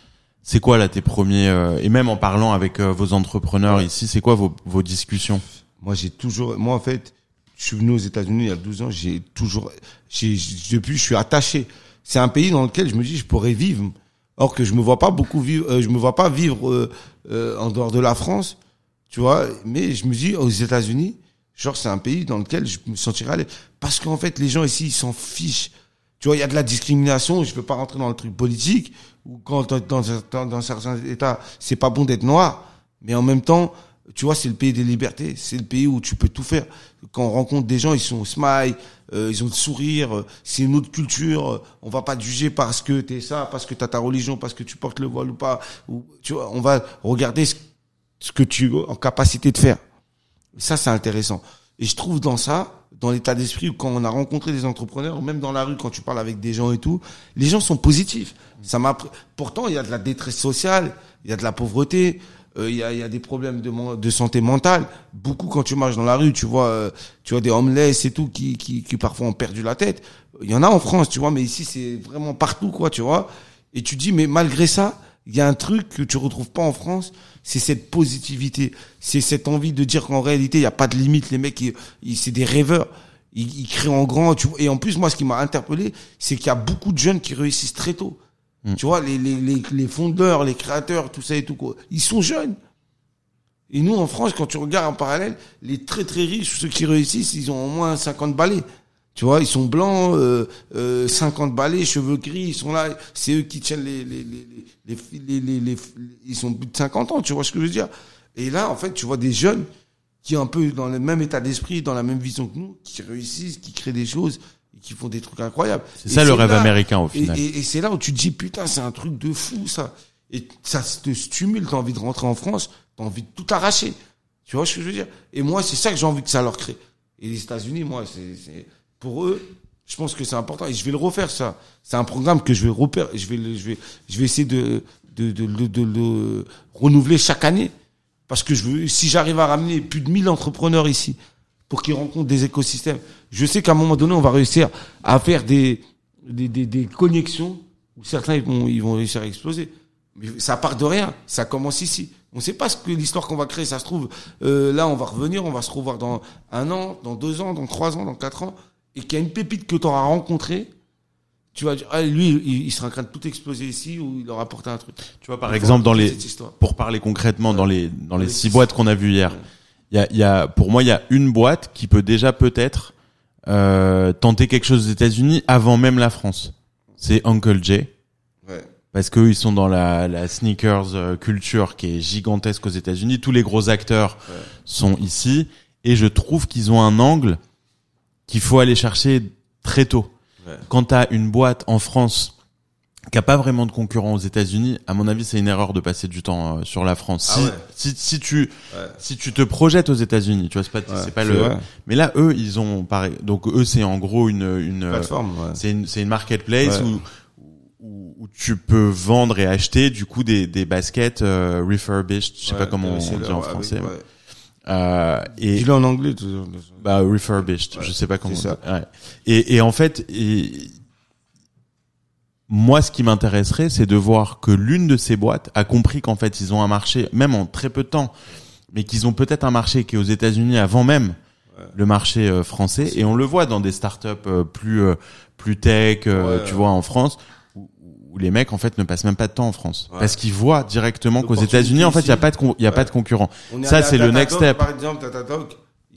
C'est quoi là tes premiers euh, Et même en parlant avec euh, vos entrepreneurs ici, c'est quoi vos, vos discussions? Moi, j'ai toujours, moi, en fait, je suis venu aux États-Unis il y a 12 ans, j'ai toujours, j'ai, depuis, je suis attaché. C'est un pays dans lequel je me dis, je pourrais vivre. Or que je me vois pas beaucoup vivre, euh, je me vois pas vivre euh, euh, en dehors de la France, tu vois. Mais je me dis, aux États-Unis, genre, c'est un pays dans lequel je me sentirais l'aise. Parce qu'en fait, les gens ici, ils s'en fichent. Tu vois, il y a de la discrimination. Je veux pas rentrer dans le truc politique. Ou quand dans, dans, dans certains États, c'est pas bon d'être noir. Mais en même temps, tu vois, c'est le pays des libertés. C'est le pays où tu peux tout faire. Quand on rencontre des gens, ils sont smile, euh, ils ont le sourire. euh, C'est une autre culture. euh, On va pas te juger parce que t'es ça, parce que t'as ta religion, parce que tu portes le voile ou pas. Ou, tu vois, on va regarder ce, que tu es en capacité de faire. Ça, c'est intéressant. Et je trouve dans ça, dans l'état d'esprit, quand on a rencontré des entrepreneurs, même dans la rue, quand tu parles avec des gens et tout, les gens sont positifs. Ça m'a. Pourtant, il y a de la détresse sociale, il y a de la pauvreté, euh, il y, a, y a des problèmes de, de santé mentale. Beaucoup quand tu marches dans la rue, tu vois, euh, tu vois des homeless et tout qui, qui, qui parfois ont perdu la tête. Il y en a en France, tu vois, mais ici c'est vraiment partout, quoi, tu vois. Et tu dis, mais malgré ça, il y a un truc que tu retrouves pas en France, c'est cette positivité, c'est cette envie de dire qu'en réalité, il n'y a pas de limite. Les mecs, ils, ils- c'est des rêveurs. Ils, ils créent en grand. Tu vois. Et en plus, moi, ce qui m'a interpellé, c'est qu'il y a beaucoup de jeunes qui réussissent très tôt. Tu vois, les, les, les, les fondeurs, les créateurs, tout ça et tout, quoi. Ils sont jeunes. Et nous, en France, quand tu regardes en parallèle, les très très riches, ceux qui réussissent, ils ont au moins 50 balais. Tu vois, ils sont blancs, euh, euh, 50 balais, cheveux gris, ils sont là, c'est eux qui tiennent les les, les, les, les, ils sont plus de 50 ans, tu vois ce que je veux dire. Et là, en fait, tu vois des jeunes qui un peu dans le même état d'esprit, dans la même vision que nous, qui réussissent, qui créent des choses, qui font des trucs incroyables. C'est ça le rêve là- américain au final. et, et c'est là où tu te dis, putain, c'est un truc de fou, ça. Et ça te stimule, t'as envie de rentrer en France, t'as envie de tout arracher. Tu vois ce que je veux dire? Et moi, c'est ça que j'ai envie que ça leur crée. Et les États-Unis, moi, c'est, pour eux, je pense que c'est important. Et je vais le refaire, ça. C'est un programme que je vais repérer, je vais, je vais, je vais essayer de, de, de, de, de le renouveler chaque année. Parce que je veux, si j'arrive à ramener plus de 1000 entrepreneurs ici, pour qu'ils rencontrent des écosystèmes, je sais qu'à un moment donné, on va réussir à faire des, des, des, des connexions où certains ils vont, ils vont réussir à exploser. Mais ça part de rien, ça commence ici. On ne sait pas ce que l'histoire qu'on va créer, ça se trouve. euh, là, on va revenir, on va se revoir dans un an, dans deux ans, dans trois ans, dans quatre ans, et qu'il y a une pépite que tu auras rencontrée. tu vas dire, ah, lui, il, il sera en train de tout exploser ici ou il aura apporté un truc. Tu vois, par Il exemple, dans les, pour parler concrètement, dans les, dans les les six six. boîtes qu'on a vues hier, Ouais. Il y a, y a, pour moi, il y a une boîte qui peut déjà peut-être euh, tenter quelque chose aux États-Unis avant même la France. C'est Uncle J. Ouais. Parce qu'eux, ils sont dans la, la sneakers euh, culture qui est gigantesque aux États-Unis. Tous les gros acteurs Ouais. sont ici. Et je trouve qu'ils ont un angle qu'il faut aller chercher très tôt. Ouais. Quand tu as une boîte en France qui a pas vraiment de concurrent aux États-Unis, à mon avis, c'est une erreur de passer du temps euh, sur la France. Ah si, ouais. si, si tu Ouais. si tu te projettes aux États-Unis, tu vois, c'est pas Ouais, c'est pas le. vrai. Mais là, eux, ils ont pareil. Donc eux, c'est en gros une une euh, Plateforme, c'est une c'est une marketplace où, où où tu peux vendre et acheter du coup des des baskets euh, refurbished, je sais pas comment on dit en français. ouais. Euh, et Dis-le en anglais, bah refurbished, je sais pas comment. ça. on dit. Ouais. Et et en fait, et, moi, ce qui m'intéresserait, c'est de voir que l'une de ces boîtes a compris qu'en fait, ils ont un marché, même en très peu de temps, mais qu'ils ont peut-être un marché qui est aux États-Unis avant même Ouais. le marché euh, français. Et on le voit dans des startups euh, plus euh, plus tech, euh, Ouais. tu vois, en France, où, où les mecs en fait ne passent même pas de temps en France, Ouais. parce qu'ils voient directement qu'aux États-unis, en fait, il y a pas de il y a Ouais. pas de concurrent. On est Ça, c'est le next step. Par exemple, Datadog,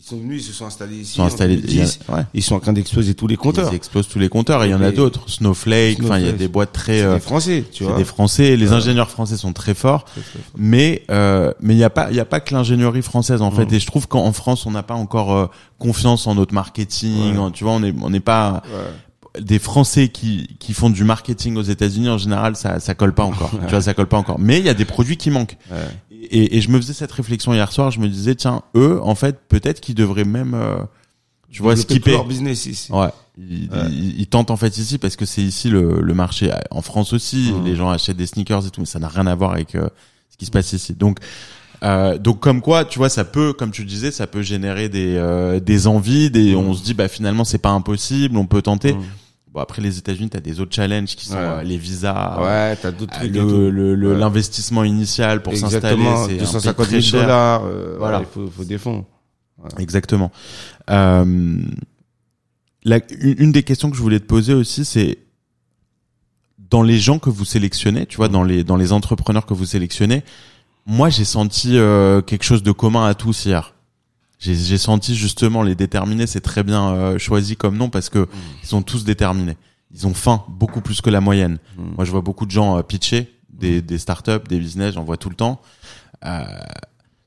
ils sont venus, ils se sont installés ici. Ils sont installés, il y a- 2010. ouais. Ils sont en train d'exploser tous les compteurs. Ils explosent tous les compteurs et il y en a d'autres. Snowflake, enfin il y a des boîtes très euh, des Français, tu vois. des Français, les ingénieurs français sont très forts, Très, très fort. mais euh, mais il y a pas il y a pas que l'ingénierie française en fait et je trouve qu'en France on n'a pas encore euh, confiance en notre marketing, Ouais. en- tu vois on est on n'est pas Ouais. Des Français qui qui font du marketing aux États-Unis en général ça ça colle pas encore, tu vois ça colle pas encore. Mais il y a des produits qui manquent. Ouais. Et, et je me faisais cette réflexion hier soir, je me disais tiens eux en fait peut-être qu'ils devraient même euh, tu vois skipper leur business ici. Ouais. Ils, Ouais. ils- ils tentent en fait ici parce que c'est ici le, le marché. En France aussi, Mhm. les gens achètent des sneakers et tout, mais ça n'a rien à voir avec euh, ce qui se passe ici. Donc, euh, donc comme quoi, tu vois, ça peut, comme tu disais, ça peut générer des euh, des envies, des. On se dit, bah finalement, c'est pas impossible, on peut tenter. Mhm. Bon après les États-Unis, t'as des autres challenges qui sont Ouais. euh, les visas, Ouais, t'as d'autres euh, trucs. le Ouais. l'investissement initial pour s'installer, c'est un pays 250 très 000 cher. dollars. euh, Voilà. il faut, faut des fonds. Exactement. Euh, la- une, une des questions que je voulais te poser aussi, c'est dans les gens que vous sélectionnez, tu vois, dans les dans les entrepreneurs que vous sélectionnez, moi j'ai senti euh, quelque chose de commun à tous hier. J'ai j'ai senti justement les déterminés, c'est très bien euh, choisi comme nom parce que ils sont tous déterminés. Ils ont faim beaucoup plus que la moyenne. Mm. Moi je vois beaucoup de gens euh, pitcher des des startups, des business, j'en vois tout le temps. Euh,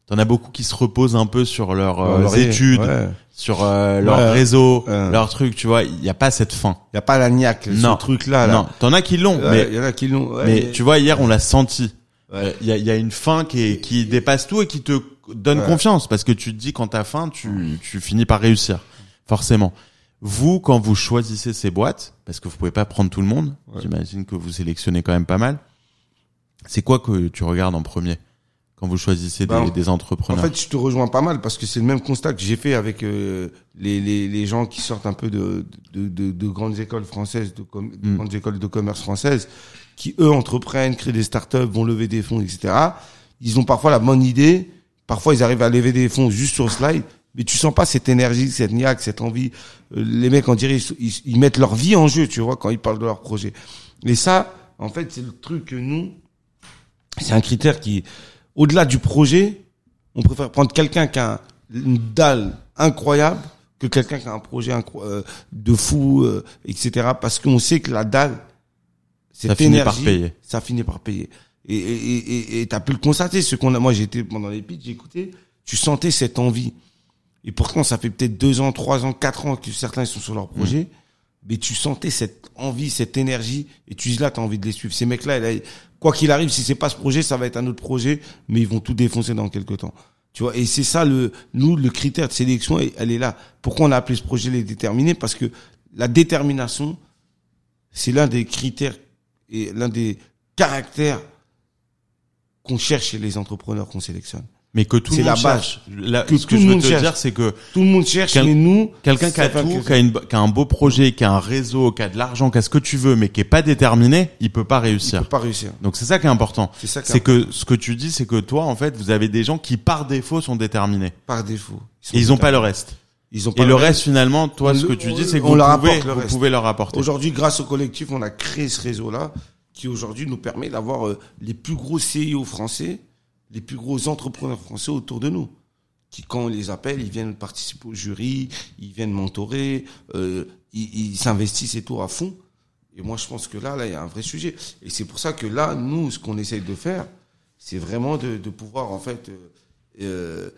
T'en as beaucoup qui se reposent un peu sur leurs euh, études, ouais. sur euh, leur Ouais. réseau, Ouais. leur truc, tu vois, il n'y a pas cette fin. Y a pas la niaque, Non. ce truc-là, là. Non, t'en as qui l'ont, mais y en a qui l'ont. ouais, mais tu vois hier on l'a senti. Il y a, il y a une fin qui est, qui dépasse tout et qui te donne Ouais. confiance parce que tu te dis quand t'as faim, tu tu finis par réussir forcément. Vous quand vous choisissez ces boîtes parce que vous pouvez pas prendre tout le monde, Ouais. j'imagine que vous sélectionnez quand même pas mal. C'est quoi que tu regardes en premier quand vous choisissez des, Ben, des En entrepreneurs fait, je te rejoins pas mal parce que c'est le même constat que j'ai fait avec euh, les, les, les gens qui sortent un peu de, de, de, de grandes écoles françaises, de, com- de Mm. grandes écoles de commerce françaises, qui eux entreprennent, créent des startups, vont lever des fonds, etc. Ils ont parfois la bonne idée, parfois ils arrivent à lever des fonds juste sur le slide, mais tu sens pas cette énergie, cette niaque, cette envie. Euh, Les mecs, on dirait, ils, mettent leur vie en jeu, tu vois, quand ils parlent de leur projet. Et ça, en fait, c'est le truc que nous, c'est un critère qui, au-delà du projet, on préfère prendre quelqu'un qui a une dalle incroyable que quelqu'un qui a un projet euh, de fou, euh, etc. Parce qu'on sait que la dalle, cette Ça finit par payer. ça finit par payer. Et et et t'as pu le constater, ce qu'on a. Moi, j'étais pendant les pitchs, j'écoutais. Tu sentais cette envie. Et pourtant, ça fait peut-être deux ans, trois ans, quatre ans que certains ils sont sur leur projet. Mais tu sentais cette envie, cette énergie, et tu dis là, t'as envie de les suivre. Ces mecs-là, là, quoi qu'il arrive, si c'est pas ce projet, ça va être un autre projet, mais ils vont tout défoncer dans quelques temps. Tu vois, et c'est ça le, nous, le critère de sélection, elle est là. Pourquoi on a appelé ce projet les déterminés? Parce que la détermination, c'est l'un des critères et l'un des caractères qu'on cherche chez les entrepreneurs qu'on sélectionne. Mais que tout le C'est monde la base. cherche. La- Que ce que le je veux monde te cherche. dire, c'est que Tout le monde cherche, mais nous, quelqu'un qui a tout, qui a, une, qui a un beau projet, qui a un réseau, qui a de l'argent, qui a ce que tu veux, mais qui est pas déterminé, il peut pas il réussir. peut pas réussir. Donc c'est ça qui est important. C'est que ce que tu dis, c'est que toi, en fait, vous avez des gens qui par défaut sont déterminés par défaut. sont et ils ont pas le reste. Ils ont Et pas le reste, finalement, toi, On ce que tu dis, c'est que vous, leur pouvez, vous pouvez leur apporter. Aujourd'hui, grâce au collectif, on a créé ce réseau-là qui aujourd'hui nous permet d'avoir euh, les plus gros CIO français, les plus gros entrepreneurs français autour de nous. Qui, quand on les appelle, ils viennent participer au jury, ils viennent mentorer, euh, ils s'investissent et tout à fond. Et moi, je pense que là, là, il y a un vrai sujet. Et c'est pour ça que là, nous, ce qu'on essaye de faire, c'est vraiment de, pouvoir, en fait, euh,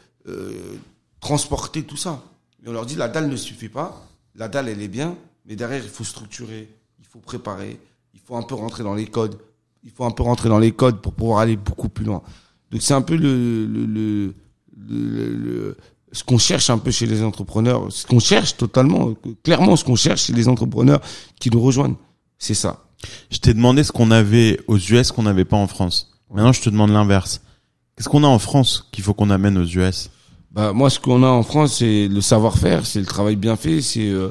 transporter tout ça. Et on leur dit, la dalle ne suffit pas. La dalle, elle est bien, mais derrière, il faut structurer, il faut préparer, il faut un peu rentrer dans les codes. Il faut un peu rentrer dans les codes pour pouvoir aller beaucoup plus loin. Donc, c'est un peu le, le, le, le- ce qu'on cherche un peu chez les entrepreneurs, ce qu'on cherche totalement, clairement, ce qu'on cherche chez les entrepreneurs qui nous rejoignent. C'est ça. Je t'ai demandé ce qu'on avait aux US qu'on n'avait pas en France. Maintenant, je te demande l'inverse. Qu'est-ce qu'on a en France qu'il faut qu'on amène aux US? Bah, moi, ce qu'on a en France, c'est le savoir-faire, c'est le travail bien fait, c'est euh,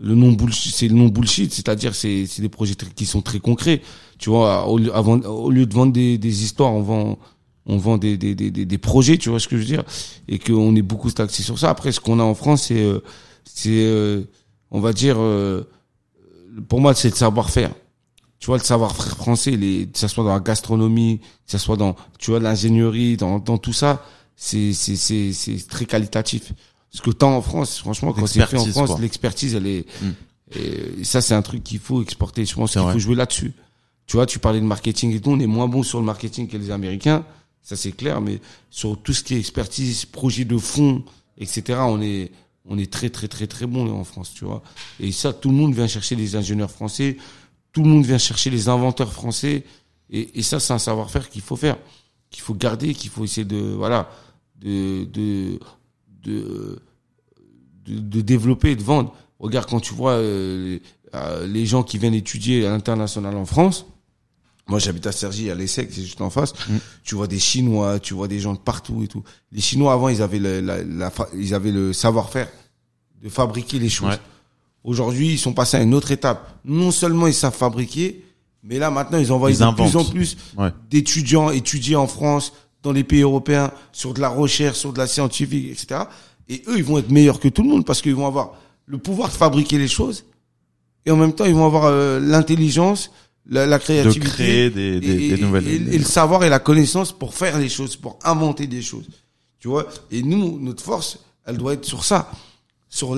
le non bullshit, c'est le non bullshit, c'est-à-dire c'est c'est des projets qui sont très concrets. Tu vois, au lieu, avant, au lieu de vendre des, des histoires, on vend on vend des, des, des, des, projets, tu vois ce que je veux dire, et qu'on est beaucoup axé sur ça. Après, ce qu'on a en France, c'est euh, c'est euh, on va dire, euh, pour moi, c'est le savoir-faire. Tu vois, le savoir-faire français, les, que ça soit dans la gastronomie, que ça soit dans, tu vois, l'ingénierie, dans, dans tout ça, c'est, c'est, c'est, c'est très qualitatif. Ce que t'as en France, franchement, quand c'est fait en France, l'expertise, elle est, Mm. et ça, c'est un truc qu'il faut exporter. Je pense qu'il faut jouer là-dessus. Tu vois, tu parlais de marketing et tout, on est moins bon sur le marketing que les Américains. Ça, c'est clair, mais sur tout ce qui est expertise, projet de fond, etc., on est, on est très, très, très, très bon, en France, tu vois. Et ça, tout le monde vient chercher les ingénieurs français, tout le monde vient chercher les inventeurs français. Et, et ça, c'est un savoir-faire qu'il faut faire, qu'il faut garder, qu'il faut essayer de, voilà, de, de, de, de, de développer et de vendre. Regarde, quand tu vois euh, les, euh, les gens qui viennent étudier à l'international en France, moi j'habite à Cergy, à l'ESSEC, c'est juste en face, Mm. tu vois des Chinois, tu vois des gens de partout et tout. Les Chinois, avant, ils avaient le, la, la ils avaient le savoir-faire de fabriquer les choses. Ouais. Aujourd'hui, ils sont passés à une autre étape. Non seulement ils savent fabriquer, mais là maintenant, ils envoient Ils de plus en plus Ouais. d'étudiants étudier en France, dans les pays européens, sur de la recherche, sur de la scientifique, etc. Et eux, ils vont être meilleurs que tout le monde parce qu'ils vont avoir le pouvoir de fabriquer les choses et en même temps, ils vont avoir euh, l'intelligence, la, la De créativité, créer des, des, et, des nouvelles. et- et le savoir et la connaissance pour faire les choses, pour inventer des choses. Tu vois? Et nous, notre force, elle doit être sur ça, sur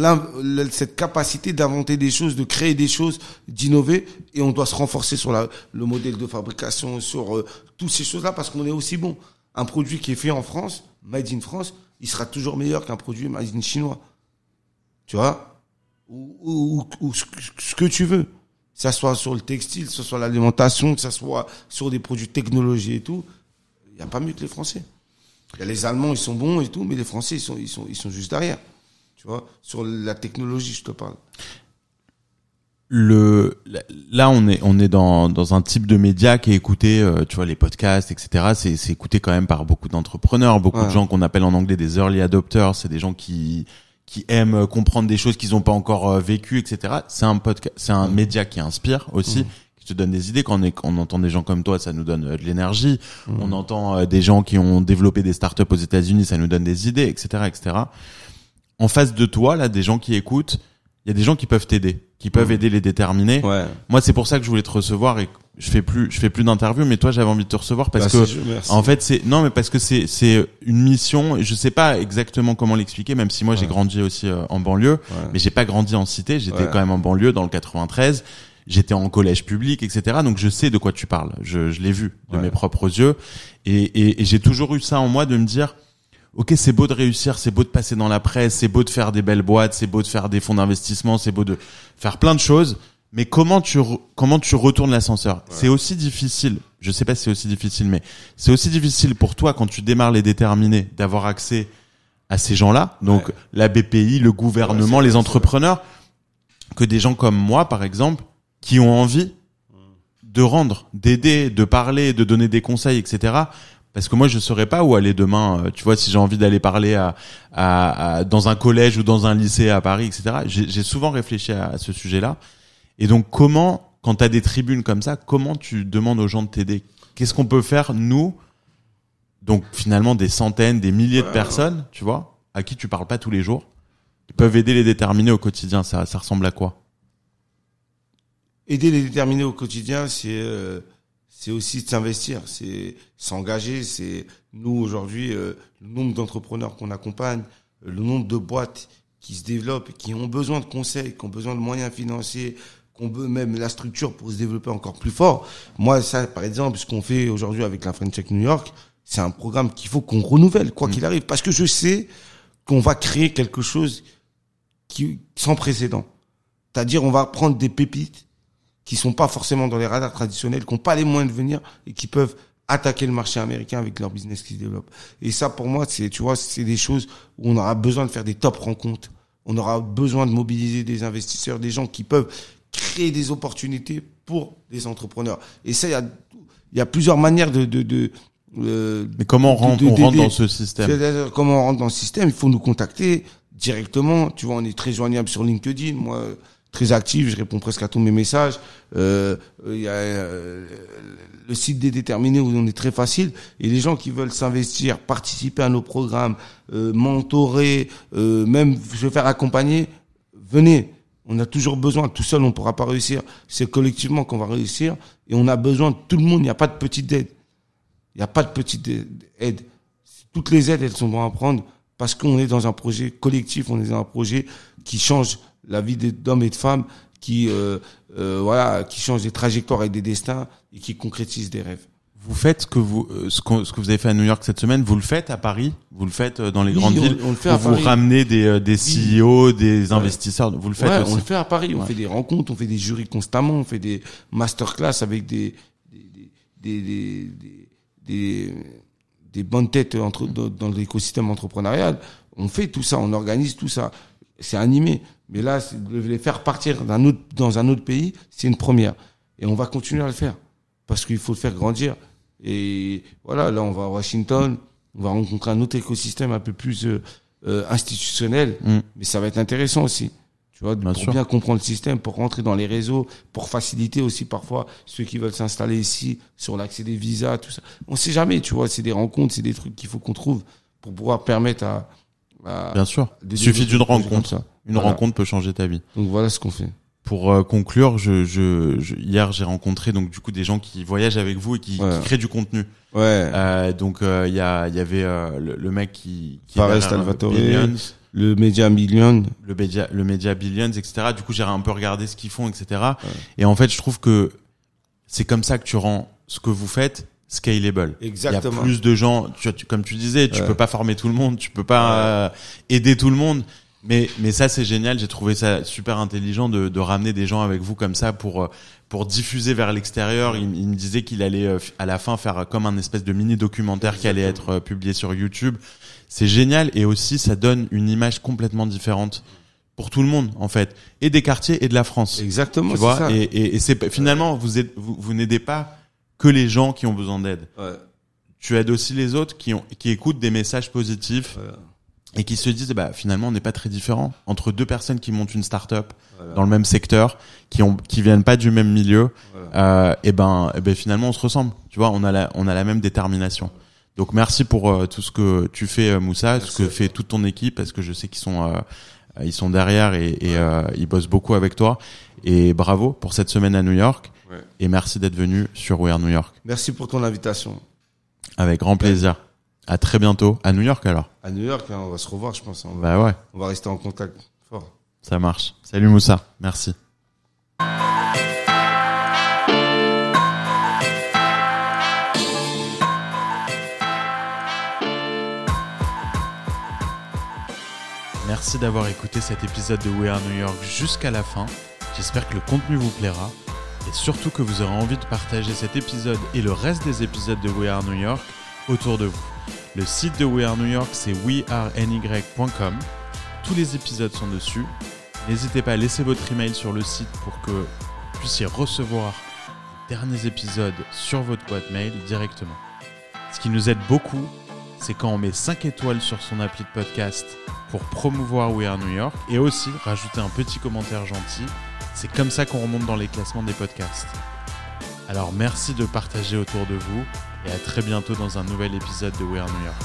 cette capacité d'inventer des choses, de créer des choses, d'innover, et on doit se renforcer sur la, le modèle de fabrication, sur euh, toutes ces choses-là, parce qu'on est aussi bon. Un produit qui est fait en France, made in France, il sera toujours meilleur qu'un produit made in chinois. Tu vois? Ou, ou, ou ce, que- ce tu veux. Que ça soit sur le textile, que ce soit l'alimentation, que ça soit sur des produits technologie et tout. Il n'y a pas mieux que les Français. Y a les Allemands, ils sont bons et tout, mais les Français, ils sont, ils sont, ils sont juste derrière. Tu vois, sur la technologie, je te parle. Le là on est on est dans dans un type de média qui est écouté euh, tu vois les podcasts etc c'est c'est écouté quand même par beaucoup d'entrepreneurs beaucoup de gens qu'on appelle en anglais des early adopters. C'est des gens qui qui aiment euh, comprendre des choses qu'ils n'ont pas encore euh, vécues etc c'est un podcast c'est un média qui inspire aussi qui te donne des idées. Quand on, est, on entend des gens comme toi ça nous donne euh, de l'énergie. On entend des gens qui ont développé des startups aux États-Unis ça nous donne des idées etc etc en face de toi là des gens qui écoutent il y a des gens qui peuvent t'aider qui peuvent Mhm. aider les déterminés Ouais. moi, c'est pour ça que je voulais te recevoir et je fais plus, je fais plus d'interviews, mais toi, j'avais envie de te recevoir parce que, en fait, c'est, non, mais parce que c'est, c'est une mission, et je sais pas exactement comment l'expliquer, même si moi, j'ai grandi aussi euh, en banlieue, Ouais. mais j'ai pas grandi en cité, j'étais quand même en banlieue dans le 93, j'étais en collège public, etc. Donc, je sais de quoi tu parles. Je, je l'ai vu de mes propres yeux. Et, et, et j'ai toujours eu ça en moi de me dire, Ok, c'est beau de réussir, c'est beau de passer dans la presse, c'est beau de faire des belles boîtes, c'est beau de faire des fonds d'investissement, c'est beau de faire plein de choses. Mais comment tu comment tu retournes l'ascenseur? C'est aussi difficile. Je sais pas si c'est aussi difficile, mais c'est aussi difficile pour toi quand tu démarres les déterminés d'avoir accès à ces gens-là. Donc Ouais. la BPI, le gouvernement, Ouais, les entrepreneurs, que des gens comme moi, par exemple, qui ont envie de rendre, d'aider, de parler, de donner des conseils, etc. Parce que moi, je saurais pas où aller demain. Euh, Tu vois, si j'ai envie d'aller parler à, à, à- dans un collège ou dans un lycée à Paris, etc. J'ai souvent réfléchi à, à ce sujet-là. Et donc, comment, quand tu as des tribunes comme ça, comment tu demandes aux gens de t'aider? Qu'est-ce qu'on peut faire, nous? Donc, finalement, des centaines, des milliers de personnes, tu vois, à qui tu parles pas tous les jours, peuvent aider les déterminés au quotidien. Ça, ça ressemble à quoi? Aider les déterminés au quotidien, c'est euh, c'est aussi de s'investir, c'est s'engager. C'est nous aujourd'hui euh, le nombre d'entrepreneurs qu'on accompagne, euh, le nombre de boîtes qui se développent, qui ont besoin de conseils, qui ont besoin de moyens financiers, qu'on veut même la structure pour se développer encore plus fort. Moi, ça, par exemple, ce qu'on fait aujourd'hui avec la French Tech New York, c'est un programme qu'il faut qu'on renouvelle, quoi mm. qu'il arrive, parce que je sais qu'on va créer quelque chose qui sans précédent. C'est-à-dire, on va prendre des pépites qui sont pas forcément dans les radars traditionnels, qui n'ont pas les moyens de venir et qui peuvent attaquer le marché américain avec leur business qui se développe. Et ça, pour moi, c'est, tu vois, c'est des choses où on aura besoin de faire des top rencontres. On aura besoin de mobiliser des investisseurs, des gens qui peuvent créer des opportunités pour les entrepreneurs. Et ça, il y a, y a plusieurs manières de, de, de euh, Mais comment on rentre, on rentre dans ce système? Comment on rentre dans le système? Il faut nous contacter directement. Tu vois, on est très joignable sur LinkedIn. Moi, très actif, je réponds presque à tous mes messages. Euh, il y a euh, le site des déterminés où on est très facile. Et les gens qui veulent s'investir, participer à nos programmes, euh, mentorer, euh, même se faire accompagner, venez. On a toujours besoin, tout seul on ne pourra pas réussir. C'est collectivement qu'on va réussir. Et on a besoin de tout le monde. Il n'y a pas de petite aide. Il n'y a pas de petite aide. Toutes les aides, elles sont bonnes à prendre parce qu'on est dans un projet collectif, on est dans un projet qui change la vie d'hommes et de femmes, qui euh, euh, voilà, qui change des trajectoires et des destins et qui concrétise des rêves. Vous faites ce que vous euh, ce, que, ce que vous avez fait à New York cette semaine, vous le faites à Paris, vous le faites dans les grandes villes, on le fait à vous ramenez des des CEO, des investisseurs, vous le faites ouais, On le fait à Paris, on fait des rencontres, on fait des jurys constamment, on fait des masterclass avec des des des, des, des bonnes têtes entre, dans l'écosystème entrepreneurial. On fait tout ça, on organise tout ça. C'est animé. Mais là, de les faire partir d'un autre, dans un autre pays, c'est une première. Et on va continuer à le faire. Parce qu'il faut le faire grandir. Et voilà, là, on va à Washington. On va rencontrer un autre écosystème un peu plus euh, euh institutionnel. Mm. Mais ça va être intéressant aussi. Tu vois, pour bien comprendre le système, pour rentrer dans les réseaux, pour faciliter aussi parfois ceux qui veulent s'installer ici sur l'accès des visas, tout ça. On sait jamais, tu vois, c'est des rencontres, c'est des trucs qu'il faut qu'on trouve pour pouvoir permettre à, Bien sûr. Il suffit d'une rencontre. Une rencontre peut changer ta vie. Donc voilà ce qu'on fait. Pour euh, conclure, je, je, je hier j'ai rencontré donc du coup des gens qui voyagent avec vous et qui, qui créent du contenu. Ouais. Euh, donc euh, il y a il y avait euh, le, mec qui, qui Fares Salvatore, le Media Billion, le Media le Media Billions, etc. Du coup j'ai un peu regardé ce qu'ils font, etc. Et en fait je trouve que c'est comme ça que tu rends ce que vous faites scalable. Exactement. Il y a plus de gens, tu, comme tu disais, tu peux pas former tout le monde, tu peux pas euh, aider tout le monde. Mais, mais ça, c'est génial. J'ai trouvé ça super intelligent de, de ramener des gens avec vous comme ça pour, euh, pour diffuser vers l'extérieur. Il, il, me disait qu'il allait euh, à la fin faire comme un espèce de mini documentaire qui allait être publié sur YouTube. C'est génial et aussi ça donne une image complètement différente pour tout le monde en fait et des quartiers et de la France. Exactement. Tu vois ça. et, et, et c'est finalement vous êtes vous, vous n'aidez pas que les gens qui ont besoin d'aide. Ouais. Tu aides aussi les autres qui, ont, qui écoutent des messages positifs et qui se disent bah finalement on n'est pas très différent entre deux personnes qui montent une start-up dans le même secteur, qui ont qui viennent pas du même milieu. Euh, et ben et ben finalement on se ressemble. Tu vois, on a la on a la même détermination. Donc merci pour euh, tout ce que tu fais euh, Moussa, ce que fait toute ton équipe parce que je sais qu'ils sont euh, ils sont derrière et, et ils bossent beaucoup avec toi. Et bravo pour cette semaine à New York. Et merci d'être venu sur We Are New York. Merci pour ton invitation. Avec grand plaisir. À très bientôt. À New York alors. À New York, hein, on va se revoir, je pense. On va, bah ouais. On va rester en contact fort. Ça marche. Salut Moussa. Merci. Merci d'avoir écouté cet épisode de We Are New York jusqu'à la fin. J'espère que le contenu vous plaira et surtout que vous aurez envie de partager cet épisode et le reste des épisodes de We Are New York autour de vous. Le site de We Are New York, c'est weareny.com. Tous les épisodes sont dessus. N'hésitez pas à laisser votre email sur le site pour que vous puissiez recevoir les derniers épisodes sur votre boîte mail directement. Ce qui nous aide beaucoup, c'est quand on met 5 étoiles sur son appli de podcast pour promouvoir We Are New York et aussi rajouter un petit commentaire gentil c'est comme ça qu'on remonte dans les classements des podcasts. Alors merci de partager autour de vous et à très bientôt dans un nouvel épisode de We Are New York.